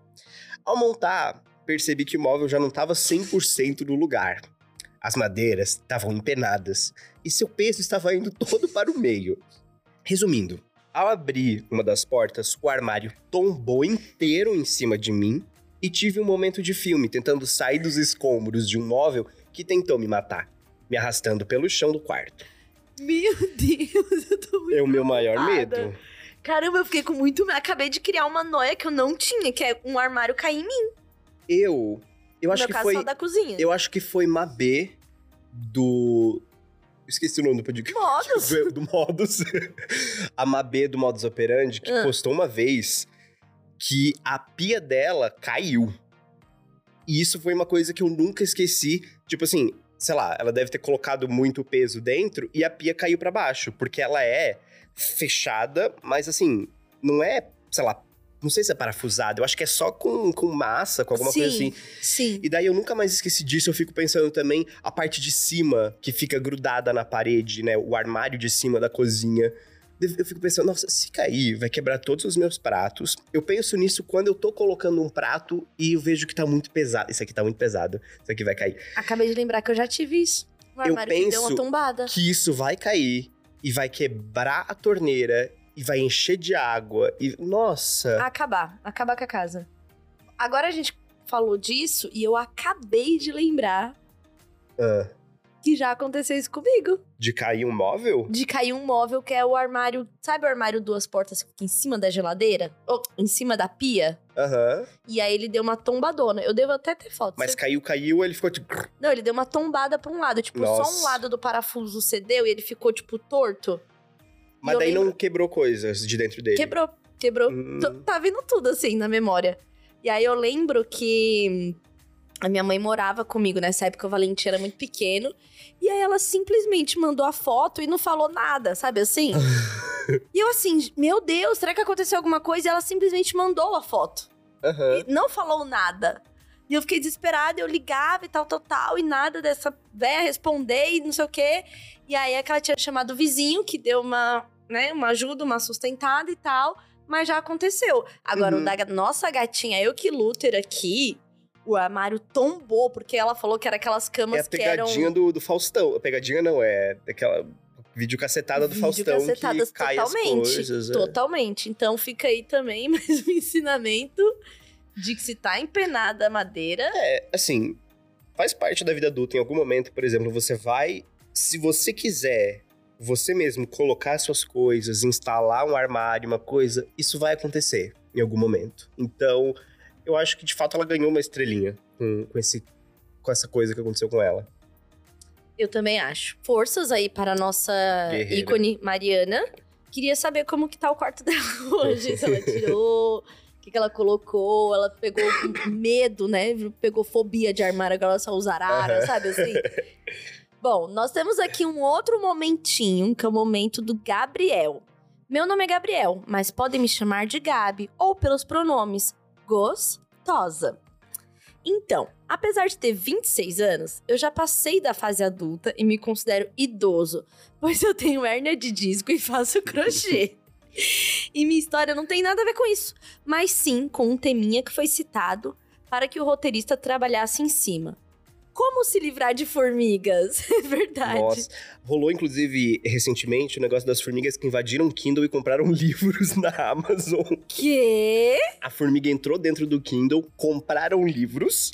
Ao montar, percebi que o móvel já não estava 100% no lugar. As madeiras estavam empenadas e seu peso estava indo todo para o meio. Resumindo, ao abrir uma das portas, o armário tombou inteiro em cima de mim e tive um momento de filme tentando sair dos escombros de um móvel que tentou me matar, me arrastando pelo chão do quarto. Meu Deus, eu tô muito É o meu maior medo. Caramba, eu fiquei com muito medo. Acabei de criar uma noia que eu não tinha, que é um armário cair em mim. Eu, eu no acho que caso, foi, da cozinha. eu acho que foi Mabê do Esqueci o nome do podcast. Modos. do, do Modus. a Mabê do Modus Operandi, que Ah. postou uma vez que a pia dela caiu. E isso foi uma coisa que eu nunca esqueci. Tipo assim, sei lá, ela deve ter colocado muito peso dentro e a pia caiu pra baixo, porque ela é fechada, mas assim, não é, sei lá, não sei se é parafusada, eu acho que é só com, com massa, com alguma sim, coisa assim. Sim. E daí eu nunca mais esqueci disso, eu fico pensando também a parte de cima que fica grudada na parede, né? O armário de cima da cozinha. Eu fico pensando, nossa, se cair, vai quebrar todos os meus pratos. Eu penso nisso quando eu tô colocando um prato e eu vejo que tá muito pesado. Isso aqui tá muito pesado. Isso aqui vai cair. Acabei de lembrar que eu já tive isso. O Eu armário que deu uma penso tombada. Que isso vai cair e vai quebrar a torneira e vai encher de água. E, nossa. Acabar. Acabar com a casa. Agora a gente falou disso e eu acabei de lembrar Ah, que já aconteceu isso comigo. de cair um móvel? De cair um móvel que é o armário. Sabe o armário duas portas que fica em cima da geladeira? Ou em cima da pia? Aham. E aí ele deu uma tombadona. Eu devo até ter foto. Mas caiu, caiu, ele ficou tipo. Não, ele deu uma tombada pra um lado. Tipo, só um Nossa. lado do parafuso cedeu e ele ficou, tipo, torto. Mas daí lembro- não quebrou coisas de dentro dele. Quebrou, quebrou. Hum. Tá vindo tudo assim na memória. E aí eu lembro que a minha mãe morava comigo nessa época, o Valentim era muito pequeno. E aí ela simplesmente mandou a foto e não falou nada, sabe assim? e eu assim, meu Deus, será que aconteceu alguma coisa? E ela simplesmente mandou a foto. Aham. E não falou nada. E eu fiquei desesperada, eu ligava e tal, tal, tal, e nada dessa véia responder e não sei o quê. E aí é que ela tinha chamado o vizinho, que deu uma, né, uma ajuda, uma sustentada e tal, mas já aconteceu. Agora, Uhum. o da nossa gatinha, eu que Luther aqui, o armário tombou, porque ela falou que era aquelas É camas a que eram. pegadinha do, do Faustão. A pegadinha não, é aquela videocacetada do Faustão que cai totalmente, as coisas. é. Totalmente. Então fica aí também mais um ensinamento de que se tá empenada a madeira, É, assim, faz parte da vida adulta. Em algum momento, por exemplo, você vai... Se você quiser você mesmo colocar suas coisas, instalar um armário, uma coisa, isso vai acontecer em algum momento. Então, eu acho que de fato ela ganhou uma estrelinha com, com, esse, com essa coisa que aconteceu com ela. Eu também acho. Forças aí para a nossa Guerreira. ícone Mariana. Queria saber como que tá o quarto dela hoje. se ela tirou, o que, que ela colocou. Ela pegou medo, né? Pegou fobia de armário, agora ela só usa arara, Aham. sabe assim? Bom, nós temos aqui um outro momentinho, que é o momento do Gabriel. Meu nome é Gabriel, mas podem me chamar de Gabi ou pelos pronomes gostosa. Então, apesar de ter 26 anos, eu já passei da fase adulta e me considero idoso, pois eu tenho hérnia de disco e faço crochê. e minha história não tem nada a ver com isso, mas sim com um teminha que foi citado para que o roteirista trabalhasse em cima. Como se livrar de formigas? É verdade. Nossa. Rolou, inclusive, recentemente o negócio das formigas que invadiram o Kindle e compraram livros na Amazon. Que? A formiga entrou dentro do Kindle, compraram livros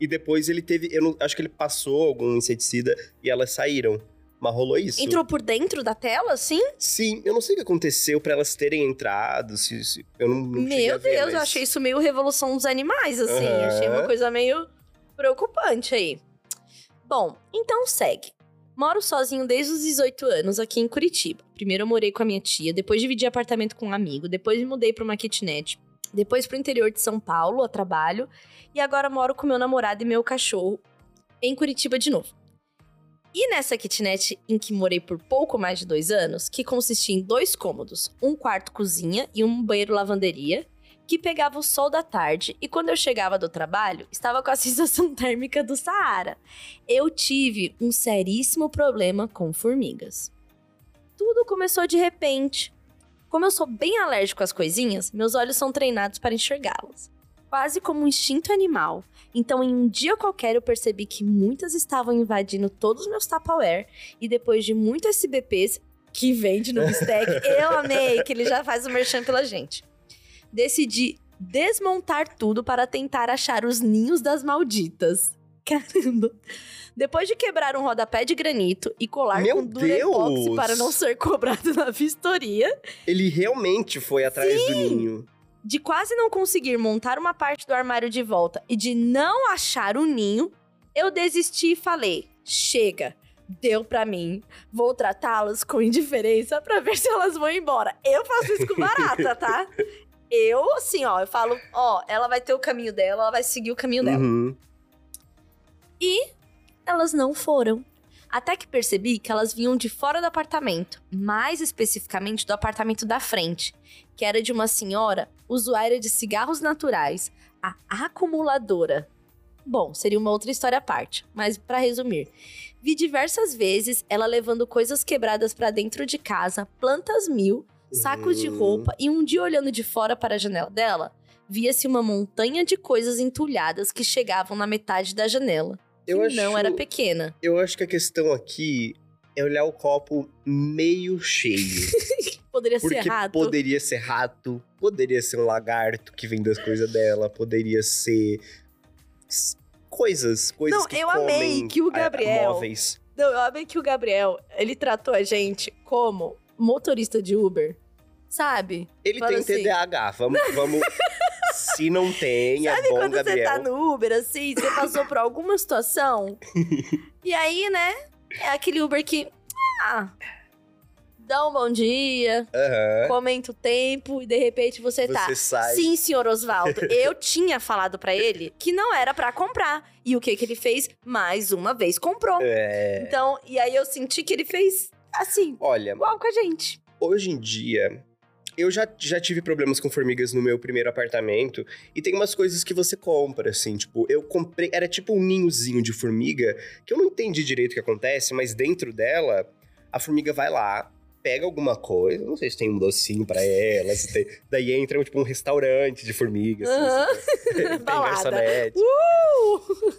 e depois ele teve. Eu não, acho que ele passou algum inseticida e elas saíram. Mas rolou isso. Entrou por dentro da tela, assim? Sim, eu não sei o que aconteceu pra elas terem entrado. Se, se- eu não, não Meu ver, Deus, mas- eu achei isso meio revolução dos animais, assim. Aham. Achei uma coisa meio preocupante aí. Bom, então segue. Moro sozinho desde os 18 anos aqui em Curitiba. Primeiro eu morei com a minha tia, depois dividi apartamento com um amigo, depois me mudei pra uma kitnet, depois pro interior de São Paulo a trabalho e agora moro com meu namorado e meu cachorro em Curitiba de novo. E nessa kitnet em que morei por pouco mais de dois anos, que consistia em dois cômodos, um quarto cozinha e um banheiro lavanderia, que pegava o sol da tarde e quando eu chegava do trabalho, estava com a sensação térmica do Saara. Eu tive um seríssimo problema com formigas. Tudo começou de repente. Como eu sou bem alérgico às coisinhas, meus olhos são treinados para enxergá-las. Quase como um instinto animal. Então, em um dia qualquer, eu percebi que muitas estavam invadindo todos os meus Tupperware. E depois de muitos SBPs, que vende no Bistec, eu amei que ele já faz o merchan pela gente. Decidi desmontar tudo para tentar achar os ninhos das malditas. Caramba. Depois de quebrar um rodapé de granito e colar Meu com durepoxi Deus! para não ser cobrado na vistoria, Ele realmente foi atrás do ninho. de quase não conseguir montar uma parte do armário de volta e de não achar o ninho, eu desisti e falei: chega, deu pra mim, vou tratá-las com indiferença pra ver se elas vão embora. Eu faço isso com barata, tá? Eu, assim, ó, eu falo: ó, ela vai ter o caminho dela, ela vai seguir o caminho dela. Uhum. Elas não foram. Até que percebi que elas vinham de fora do apartamento, mais especificamente do apartamento da frente, que era de uma senhora usuária de cigarros naturais, a acumuladora. Bom, seria uma outra história à parte, mas pra resumir, vi diversas vezes ela levando coisas quebradas pra dentro de casa, plantas mil, sacos de Hum. roupa e um dia olhando de fora para a janela dela, via-se uma montanha de coisas entulhadas que chegavam na metade da janela. Eu acho, não era pequena. eu acho que a questão aqui é olhar o copo meio cheio. Poderia Porque ser rato. poderia ser rato, poderia ser um lagarto que vem das coisas dela, poderia ser coisas, coisas Não, que eu amei que o ah, Gabriel- móveis. Não, eu amei que o Gabriel, ele tratou a gente como motorista de Uber. Sabe? Ele Fala tem assim. TDAH, vamos, vamos se não tem, Sabe é bom, quando Gabriel. você tá no Uber, assim, você passou por alguma situação? e aí, né? É aquele Uber que. Ah. Dá um bom dia, Aham. comenta o tempo e de repente você, tá. Você sai. Sim, senhor Osvaldo. Eu tinha falado pra ele que não era pra comprar. E o que que ele fez? Mais uma vez comprou. É, Então, e aí eu senti que ele fez assim, olha, igual com a gente. hoje em dia, eu já, já tive problemas com formigas no meu primeiro apartamento. E tem umas coisas que você compra, assim. Tipo, eu comprei. Era tipo um ninhozinho de formiga, que eu não entendi direito o que acontece, mas dentro dela, a formiga vai lá. Pega alguma coisa, não sei se tem um docinho pra ela, se tem. Daí entra tipo um restaurante de formigas. assim, tem garçonete. Uh!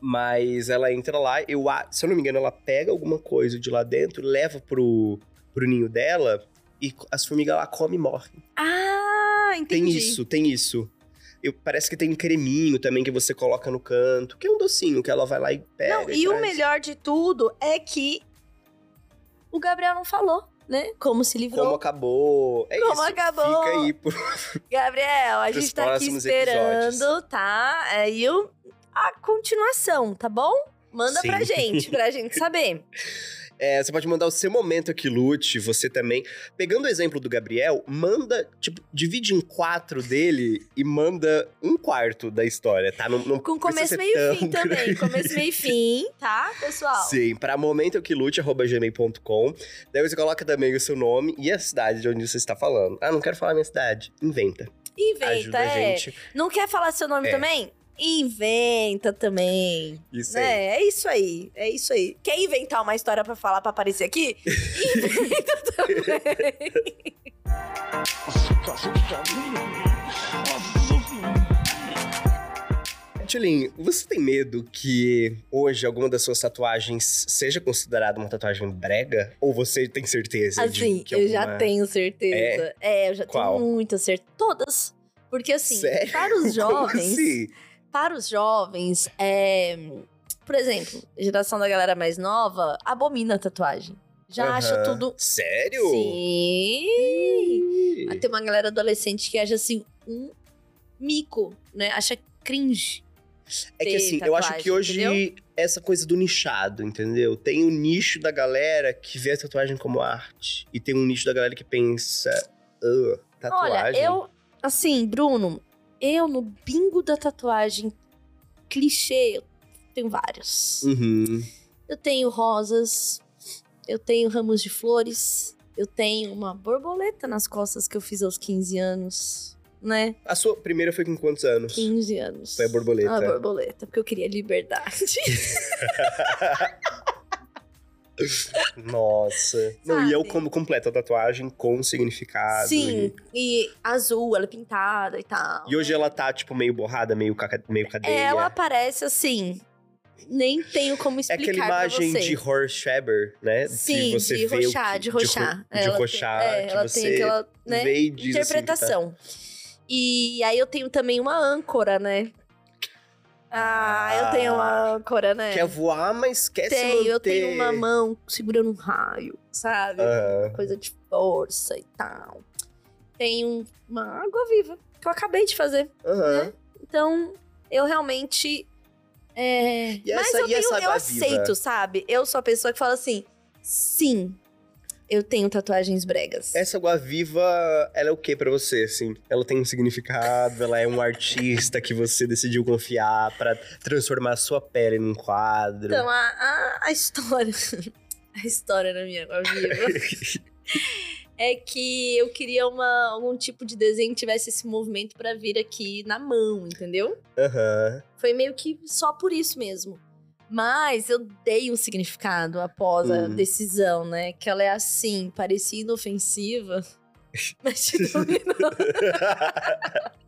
Mas ela entra lá, eu, se eu não me engano, ela pega alguma coisa de lá dentro, leva pro, pro ninho dela e as formigas lá comem e morrem. Ah, entendi. Tem isso, tem isso. Eu, parece que tem um creminho também que você coloca no canto, que é um docinho que ela vai lá e pega. Não, e o traz. melhor de tudo é que o Gabriel não falou, né? Como se livrou. Como acabou. É Como isso. acabou. Fica aí. Por... Gabriel, a gente tá aqui esperando, episódios. tá? Aí o- a continuação, tá bom? Manda Sim. pra gente, pra gente saber. É, você pode mandar o seu momento aqui, Lute, você também. Pegando o exemplo do Gabriel, manda, tipo, divide em quatro dele e manda um quarto da história, tá? Não, não Com começo, meio e fim também. grande. Começo, meio e fim, tá, pessoal? Sim, pra momentoquilute.gmail.com. Daí você coloca também o seu nome e a cidade de onde você está falando. Ah, não quero falar minha cidade. Inventa. Inventa, Ajuda a é. gente. Não quer falar seu nome É. também? Inventa também. Isso aí. É, é isso aí. É isso aí. Quer inventar uma história pra falar pra aparecer aqui? Inventa também. Tulin, você tem medo que hoje alguma das suas tatuagens seja considerada uma tatuagem brega? Ou você tem certeza Assim, eu já alguma- tenho certeza. É, eu já Qual? tenho muita certeza. Todas. Porque assim, Sério? para os Como jovens, assim? Para os jovens, é, por exemplo, geração da galera mais nova abomina a tatuagem. Já acha Aham. tudo. Sério? Sim! Ih. Tem uma galera adolescente que acha assim um mico, né? Acha cringe. É que assim, eu acho que tatuagem, hoje entendeu? essa coisa do nichado, entendeu? Tem um nicho da galera que vê a tatuagem como arte. E tem um nicho da galera que pensa, "Ugh, tatuagem. Olha, eu, assim, Bruno, eu no bingo da tatuagem clichê, eu tenho vários. Uhum. Eu tenho rosas, eu tenho ramos de flores, eu tenho uma borboleta nas costas que eu fiz aos 15 anos. né? A sua primeira foi com quantos anos? 15 anos. Foi a borboleta. A borboleta, porque eu queria liberdade. Nossa. Não, e eu como completo a tatuagem com significado. Sim, e azul, ela é pintada e tal. E, e hoje ela tá, tipo, meio borrada, meio, caca- meio cadeia. Ela parece assim. Nem tenho como É explicar aquela pra imagem você. de Horschreiber, né? Sim, de você de de roxar. De, ro- de Ela tem- é, que ela você tem aquela né, e diz assim tá- interpretação. E aí eu tenho também uma âncora, né? Ah, eu tenho uma âncora, né? Quer voar, mas quer se tenho, manter. eu tenho uma mão segurando um raio, sabe? Coisa de força e tal. Tenho uma água viva que eu acabei de fazer. Né? Então, eu realmente. É... E Mas essa- eu, tenho, essa eu aceito, sabe? Eu sou a pessoa que fala assim: sim, eu tenho tatuagens bregas. Essa água viva, ela é o que pra você, assim? Ela tem um significado, ela é um artista que você decidiu confiar pra transformar a sua pele num quadro. Então, a, a, a história. A história na minha água viva é que eu queria uma, algum tipo de desenho que tivesse esse movimento pra vir aqui na mão, entendeu? Aham. Foi meio que só por isso mesmo. Mas eu dei um significado após a Hum. decisão, né? Que ela é assim, parecia inofensiva. Mas te dominou.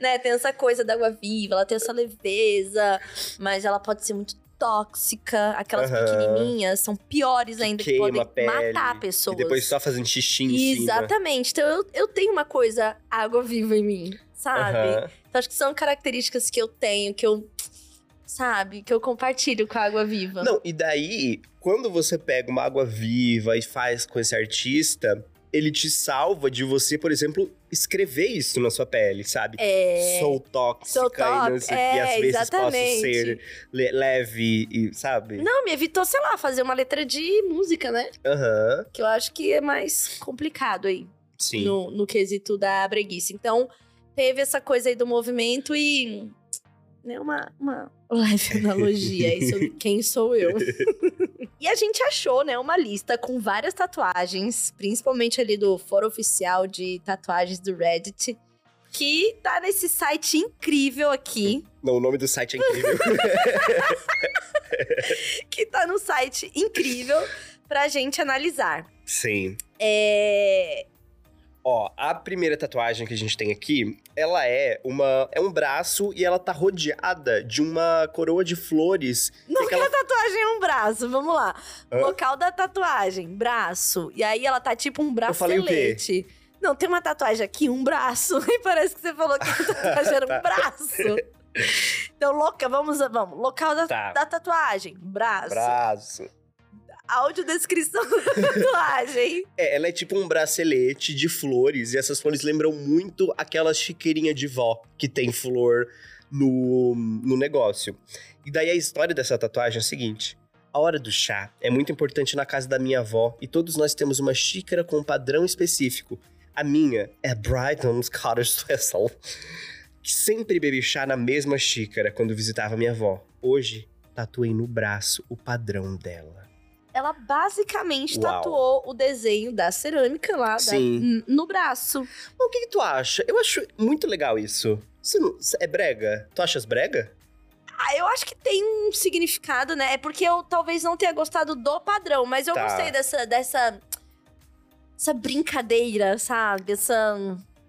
né? Tem essa coisa da água viva, ela tem essa leveza, mas ela pode ser muito tóxica. Aquelas Aham. pequenininhas são piores ainda, que, podem a pele, matar E pessoas. depois só fazendo xixi em cima. Exatamente. Então eu, eu tenho uma coisa água viva em mim, sabe? Aham. Então, acho que são características que eu tenho, que eu. Sabe? Que eu compartilho com a água viva. Não, e daí, quando você pega uma água viva e faz com esse artista, ele te salva de você, por exemplo, escrever isso na sua pele, sabe? É. Sou tóxica Sou e, não sei, o que, às é, vezes posso exatamente. ser le- leve e, sabe? Não, me evitou, sei lá, fazer uma letra de música, né? Aham, Que eu acho que é mais complicado aí, sim. no, no quesito da breguice. Então, teve essa coisa aí do movimento e. Né, uma, uma leve analogia aí sobre quem sou eu. e a gente achou, né, uma lista com várias tatuagens, principalmente ali do fórum oficial de tatuagens do Reddit, que tá nesse site incrível aqui, Não, o nome do site é incrível. que tá no site incrível pra gente analisar. sim. É. Ó, a primeira tatuagem que a gente tem aqui, ela é uma é um braço e ela tá rodeada de uma coroa de flores. Não que a tatuagem é um braço, vamos lá. Hã? Local da tatuagem, braço. E aí ela tá tipo um bracelete. Não, tem uma tatuagem aqui, um braço. E parece que você falou que a tatuagem era Tá. um braço. Então, loca, vamos, vamos. Local da, Tá. da tatuagem, braço. Braço. Audiodescrição da tatuagem. É, ela é tipo um bracelete de flores, e essas flores lembram muito aquelas chiqueirinhas de vó que tem flor no, no negócio. E daí a história dessa tatuagem é a seguinte. A hora do chá é muito importante na casa da minha avó e todos nós temos uma xícara com um padrão específico. A minha é Brighton's Cottage Vessel, que sempre bebi chá na mesma xícara quando visitava minha avó. Hoje, tatuei no braço o padrão dela. Ela basicamente Uau. tatuou o desenho da cerâmica lá da- no braço. Mas o que, que tu acha? Eu acho muito legal isso. Você não- é brega? Tu achas brega? Ah, eu acho que tem um significado, né? É porque eu talvez não tenha gostado do padrão, mas eu Tá. gostei dessa, dessa. Essa brincadeira, sabe? Essa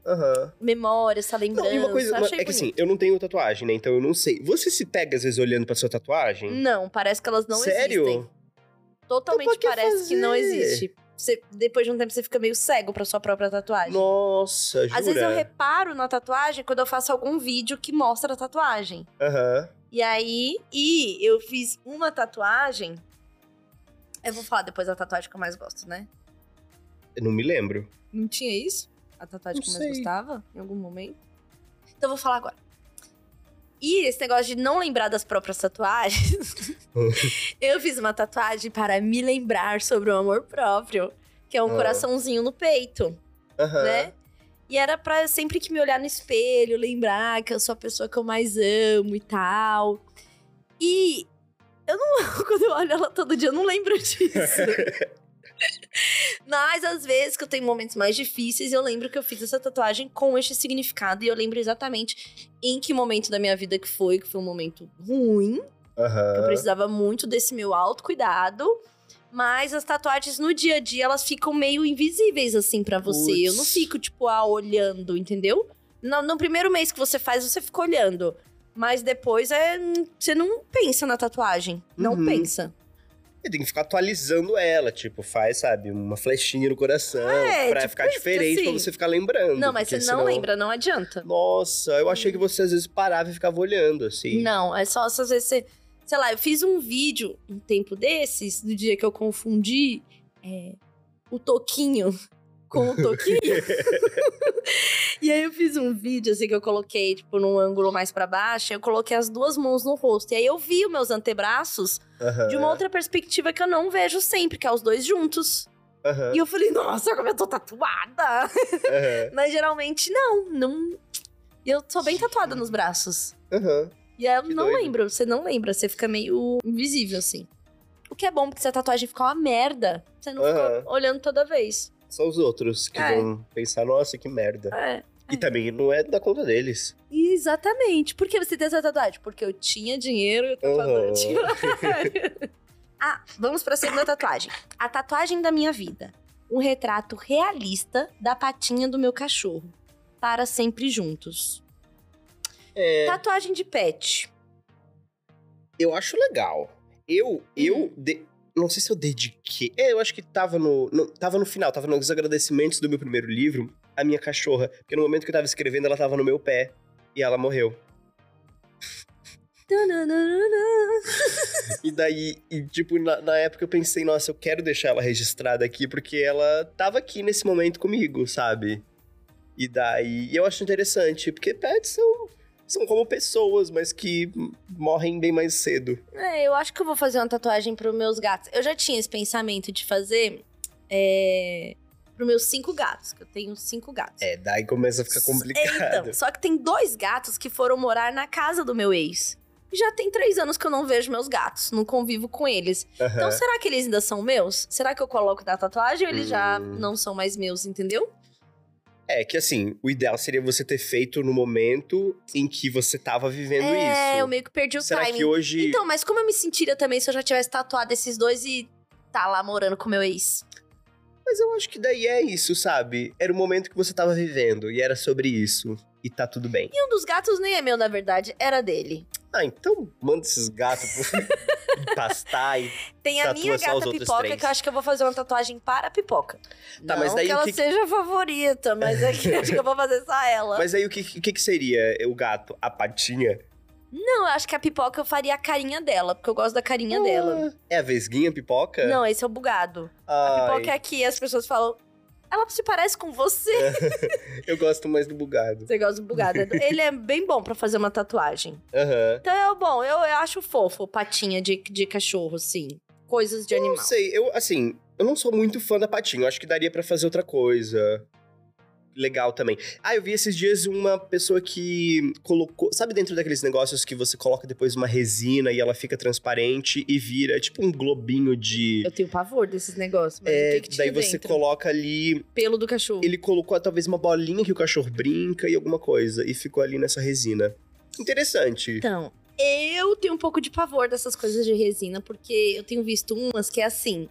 Aham. memória, essa lembrança. Não, e uma coisa, uma- é que assim, bonito. eu não tenho tatuagem, né? Então eu não sei. Você se pega às vezes olhando pra sua tatuagem? Não, parece que elas não Sério? existem. Totalmente Então, parece que não fazer? existe. Você, depois de um tempo você fica meio cego pra sua própria tatuagem. Nossa, jura? Às vezes eu reparo na tatuagem quando eu faço algum vídeo que mostra a tatuagem. Aham. E aí, e eu fiz uma tatuagem. Eu vou falar depois da tatuagem que eu mais gosto, né? Eu não me lembro. Não tinha isso? A tatuagem Não que eu mais gostava em algum momento? Então eu vou falar agora. E esse negócio de não lembrar das próprias tatuagens, eu fiz uma tatuagem para me lembrar sobre o amor próprio, que é um Ah. coraçãozinho no peito, Aham. né? E era pra sempre que me olhar no espelho, lembrar que eu sou a pessoa que eu mais amo e tal. E eu não, quando eu olho ela todo dia, eu não lembro disso. Mas às vezes que eu tenho momentos mais difíceis, eu lembro que eu fiz essa tatuagem com este significado. E eu lembro exatamente em que momento da minha vida que foi, que foi um momento ruim. Que Eu precisava muito desse meu autocuidado. Mas as tatuagens no dia a dia, elas ficam meio invisíveis, assim, pra você. Eu não fico, tipo, ah, olhando, entendeu? No, no primeiro mês que você faz, você fica olhando. Mas depois é. Você não pensa na tatuagem. Não Uhum. pensa. E tem que ficar atualizando ela, tipo, faz, sabe, uma flechinha no coração É, pra tipo ficar isso, diferente, pra assim. você ficar lembrando. Não, mas você porque não senão- lembra, não adianta. Nossa, eu achei que você às vezes parava e ficava olhando, assim. Não, é só se às vezes você. Sei lá, eu fiz um vídeo um tempo desses, no dia que eu confundi é, o Toquinho com o Toquinho. e aí eu fiz um vídeo, assim, que eu coloquei, tipo, num ângulo mais pra baixo, eu coloquei as duas mãos no rosto. E aí eu vi os meus antebraços Aham, de uma outra perspectiva que eu não vejo sempre, que é os dois juntos. aham, E eu falei, nossa, como eu tô tatuada! aham, Mas geralmente não, não. E eu sou bem tatuada nos braços. aham. E aí eu Que não doido. lembro, você não lembra, você fica meio invisível, assim. O que é bom, porque se a tatuagem ficar uma merda, você não fica olhando toda vez. São os outros que É. vão pensar, nossa, que merda. É. E também não é da conta deles. Exatamente. Por que você tem essa tatuagem? Porque eu tinha dinheiro e Aham. tinha horário. ah, vamos pra segunda tatuagem. A tatuagem da minha vida. Um retrato realista da patinha do meu cachorro. Para sempre juntos. É, Tatuagem de pet. eu acho legal. Eu, eu, Uhum. de- não sei se eu dediquei. É, eu acho que tava no, no- tava no final, tava nos agradecimentos do meu primeiro livro, a minha cachorra. Porque no momento que eu tava escrevendo, ela tava no meu pé. E ela morreu. E daí, e, tipo, na, na época eu pensei, nossa, eu quero deixar ela registrada aqui, porque ela tava aqui nesse momento comigo, sabe? E daí, eu acho interessante, porque pets são, são como pessoas, mas que morrem bem mais cedo. É, eu acho que eu vou fazer uma tatuagem pros meus gatos. Eu já tinha esse pensamento de fazer é, pros meus cinco gatos, que eu tenho cinco gatos. É, daí começa a ficar É, complicado. então, só que tem dois gatos que foram morar na casa do meu ex. Já tem três anos que eu não vejo meus gatos, não convivo com eles. Aham. Então, será que eles ainda são meus? Será que eu coloco na tatuagem ou eles já Hum. não são mais meus, entendeu? É que assim, o ideal seria você ter feito no momento em que você tava vivendo é, isso. eu meio que perdi o Será timing. que hoje. Então, mas como eu me sentiria também se eu já tivesse tatuado esses dois e tá lá morando com meu ex? Mas eu acho que daí é isso, sabe? Era o momento que você tava vivendo e era sobre isso. E tá tudo bem. E um dos gatos nem é meu, na verdade, era dele. Ah, então manda esses gatos pastar e. Tem a minha gata pipoca três. que eu acho que eu vou fazer uma tatuagem para a pipoca. Tá, Não mas daí que ela que- seja a favorita, mas é que acho que eu vou fazer só ela. Mas aí o que, o que, seria o gato? A patinha? Não, eu acho que a pipoca eu faria a carinha dela, porque eu gosto da carinha dela. Ah, É a vesguinha pipoca? Não, esse é o bugado. A Ai, pipoca é aqui, as pessoas falam. Ela se parece com você. eu gosto mais do bugado. Você gosta do bugado. Ele é bem bom pra fazer uma tatuagem. Aham. Então é bom, eu, eu acho fofo, patinha de, de cachorro, assim. Coisas de Não animal. sei, eu, assim, eu não sou muito fã da patinha. Eu acho que daria pra fazer outra coisa. Legal também. Ah, eu vi esses dias uma pessoa que colocou. Sabe dentro daqueles negócios que você coloca depois uma resina e ela fica transparente e vira tipo um globinho de. Eu tenho pavor desses negócios, mas o É, que, que tinha daí você dentro? coloca ali. Pelo do cachorro. Ele colocou talvez uma bolinha que o cachorro brinca e alguma coisa. E ficou ali nessa resina. Interessante. Então, eu tenho um pouco de pavor dessas coisas de resina, porque eu tenho visto umas que é assim.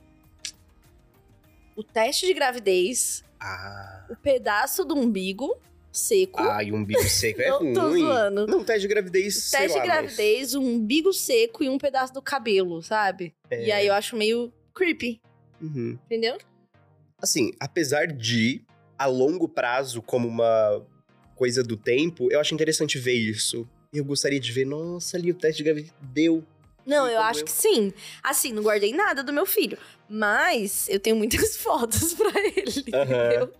O teste de gravidez, Ah. o pedaço do umbigo seco. Ai, um umbigo seco é não ruim. tô zoando. Não, teste de gravidez, O sei teste de mas- gravidez, um umbigo seco e um pedaço do cabelo, sabe? É. E aí eu acho meio creepy, Uhum. entendeu? Assim, apesar de, a longo prazo, como uma coisa do tempo, eu acho interessante ver isso. Eu gostaria de ver, nossa, ali o teste de gravidez deu. Não, eu acho eu. que sim. Assim, não guardei nada do meu filho. Mas eu tenho muitas fotos pra ele, Aham. entendeu?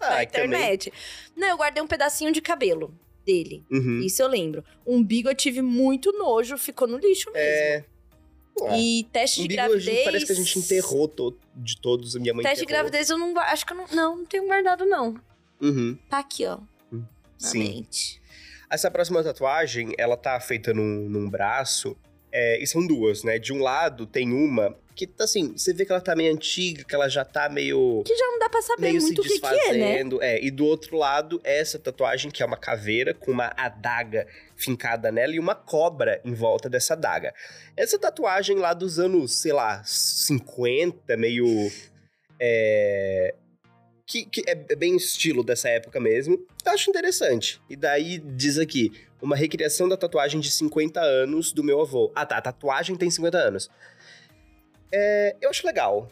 Ah, Na e também- internet. Não, eu guardei um pedacinho de cabelo dele. Uhum. Isso eu lembro. Umbigo eu tive muito nojo, ficou no lixo mesmo. É. Ah, E teste de umbigo, gente- gravidez. parece que a gente enterrou to- de todos, a minha mãe Teste de enterrou. gravidez eu não acho que eu não, não, não tenho guardado não. Uhum. Tá aqui, ó. Hum, Sim. mente. Essa próxima tatuagem, ela tá feita num, num braço É, e são duas, né? De um lado tem uma que, assim, você vê que ela tá meio antiga, que ela já tá meio. Que já não dá pra saber muito o que, que é, né? É, e do outro lado, essa tatuagem, que é uma caveira com uma adaga fincada nela e uma cobra em volta dessa adaga. Essa tatuagem lá dos anos, sei lá, 50, meio. É. Que, que é bem estilo dessa época mesmo. Eu acho interessante. E daí diz aqui: uma recriação da tatuagem de 50 anos do meu avô. Ah, tá. A tatuagem tem 50 anos. É, eu acho legal.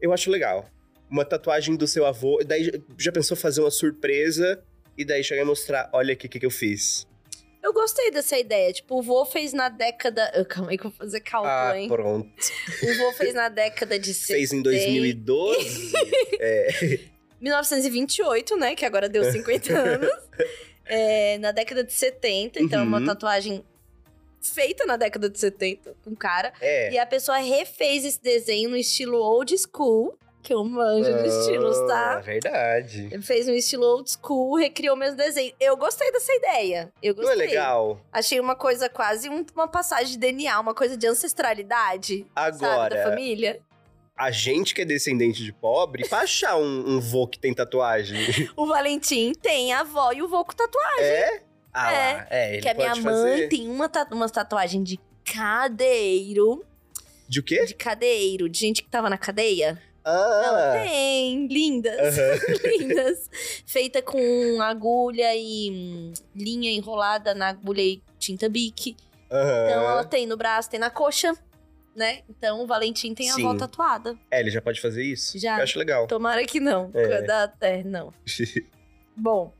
Eu acho legal. Uma tatuagem do seu avô. Daí já pensou fazer uma surpresa e daí chegar e mostrar: olha aqui o que, que eu fiz. Eu gostei dessa ideia. Tipo, o vô fez na década. Ah, Calma aí que eu vou fazer cálculo, Ah, hein? pronto. O vô fez na década de Fez em 70. 2012. é, 1928, né? Que agora deu 50 anos. É, na década de 70. Então, é uma Uhum. tatuagem feita na década de 70, com cara. é. E a pessoa refez esse desenho no estilo old school. Que eu manjo de estilos, tá? verdade. Ele fez um estilo old school, recriou o mesmo desenho. Eu gostei dessa ideia. Eu Não gostei. é legal? Achei uma coisa quase um- uma passagem de DNA, uma coisa de ancestralidade. sabe, da Agora, família. A gente que é descendente de pobre, pra achar um, um vô que tem tatuagem. O Valentim tem a avó e o vô com tatuagem. é? Ah, É, lá. é, ele que a minha pode mãe fazer. tem uma, ta uma tatuagem de cadeiro. De o quê? De cadeiro, de gente que tava na cadeia. Ela Ah! tem, lindas. Aham. lindas. Feita com agulha e hum, linha enrolada na agulha e tinta bique. aham. Então ela tem no braço, tem na coxa, né? Então o Valentim tem a Sim. avó tatuada. É, ele já pode fazer isso? Já. Eu acho legal. Tomara que não. É. É, não. Bom,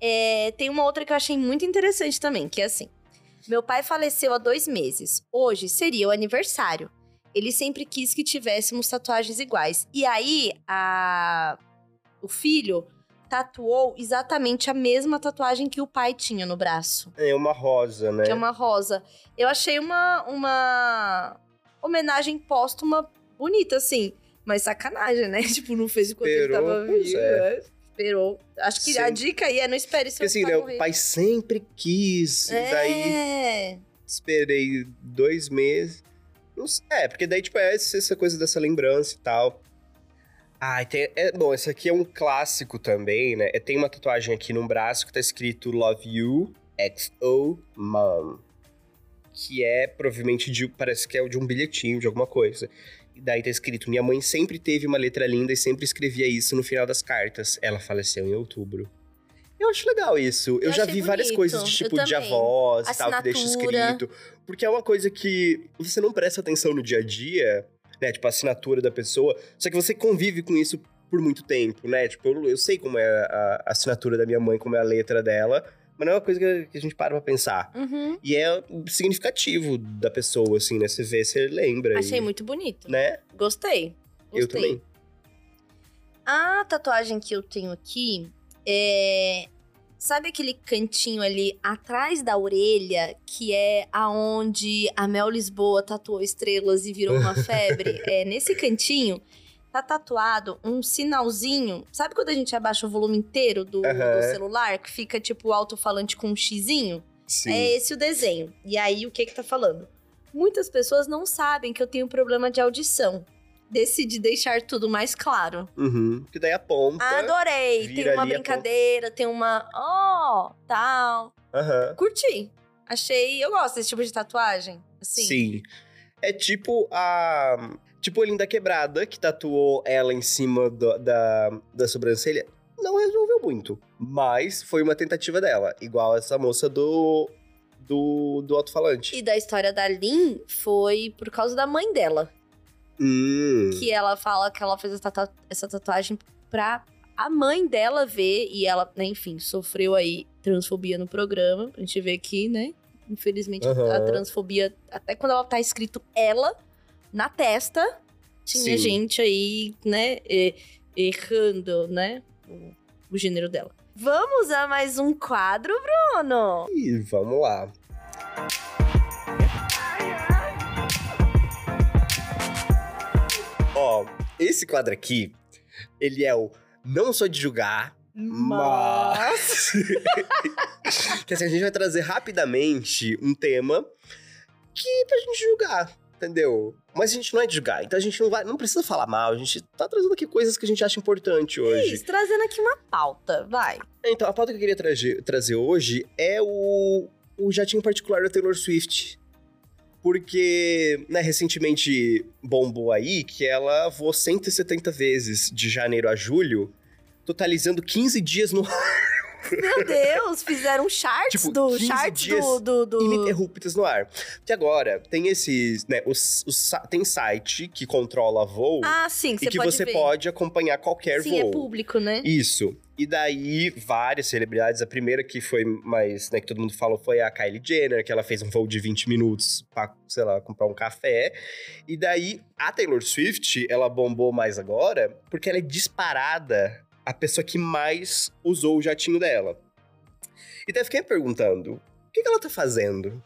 é, tem uma outra que eu achei muito interessante também, que é assim. Meu pai faleceu há dois meses. Hoje seria o aniversário. Ele sempre quis que tivéssemos tatuagens iguais. E aí, a... o filho tatuou exatamente a mesma tatuagem que o pai tinha no braço. É uma rosa, né? Que é uma rosa. Eu achei uma, uma homenagem póstuma bonita, assim. Mas sacanagem, né? Tipo, não fez enquanto ele Esperou, tava pois vivo. é. né? Esperou. Acho que a dica aí é não espere seu Porque assim, pai né? morrer. O pai sempre quis. E daí É. esperei dois meses. Não sei- É, porque daí, tipo, é essa coisa dessa lembrança e tal. Ah, tem, é, bom, esse aqui é um clássico também, né? É, Tem uma tatuagem aqui no braço que tá escrito Love You XO Mom. Que é provavelmente de. Parece que é de um bilhetinho, de alguma coisa. E daí tá escrito: Minha mãe sempre teve uma letra linda e sempre escrevia isso no final das cartas. Ela faleceu em outubro. Eu acho legal isso. Eu, Eu já vi várias bonito. coisas de tipo de avós e tal, que deixa escrito. Porque é uma coisa que você não presta atenção no dia a dia, né? Tipo, a assinatura da pessoa. Só que você convive com isso por muito tempo, né? Tipo, eu, eu sei como é a, a assinatura da minha mãe, como é a letra dela. Mas não é uma coisa que, a gente para pra pensar. Uhum. E é significativo da pessoa, assim, né? Você vê, você lembra. Achei e, muito bonito. Né? Gostei. Gostei. Eu também. A tatuagem que eu tenho aqui é. Sabe aquele cantinho ali atrás da orelha, que é aonde a Mel Lisboa tatuou estrelas e virou uma febre? é, nesse cantinho tá tatuado um sinalzinho. Sabe quando a gente abaixa o volume inteiro do, do Aham. celular, que fica tipo o alto-falante com um xizinho? Sim. É esse o desenho. E aí, o que que tá falando? Muitas pessoas não sabem que eu tenho problema de audição. Decidi deixar tudo mais claro. Uhum. Que daí aponta. Adorei! Tem uma a brincadeira, tem uma. Oh, tal. Aham. Curti. Achei. Eu gosto desse tipo de tatuagem. Assim. Sim. É tipo a. Tipo a Linda Quebrada, que tatuou ela em cima do- da, da sobrancelha. Não resolveu muito. Mas foi uma tentativa dela. Igual essa moça do. Do, do alto-falante. E da história da Lin foi por causa da mãe dela. Hum. Que ela fala que ela fez essa, tatu- essa tatuagem pra a mãe dela ver. E ela, né, enfim, sofreu aí transfobia no programa. A gente vê aqui, né? Infelizmente, a- a transfobia, até quando ela tá escrito ela na testa, tinha Sim. gente aí, né, errando, né, o, o gênero dela. Vamos a mais um quadro, Bruno! E vamos lá. Ó, esse quadro aqui, ele é o não sou de julgar, mas. que assim, a gente vai trazer rapidamente um tema que pra gente julgar, entendeu? Mas a gente não é de julgar, então a gente não vai, não precisa falar mal, a gente tá trazendo aqui coisas que a gente acha importante hoje. Isso, trazendo aqui uma pauta, vai. Então, a pauta que eu queria trazer, trazer hoje é o, o jatinho particular da Taylor Swift. Porque, né, recentemente bombou aí que ela voou 170 vezes de janeiro a julho, totalizando 15 dias no ar. Meu Deus, fizeram charts Tipo, do 15 charts do, do, do... ininterruptas no ar. Que agora tem esses, né, os, os tem site que controla voo Ah, sim, que e que pode você ver. pode acompanhar qualquer Sim, voo. é público, né? Isso. E daí, várias celebridades. A primeira que foi mais, né, que todo mundo falou foi a Kylie Jenner, que ela fez um voo de 20 minutos pra, sei lá, comprar um café. E daí, a Taylor Swift, ela bombou mais agora, porque ela é disparada a pessoa que mais usou o jatinho dela. E daí fiquei me perguntando, o que, que ela tá fazendo?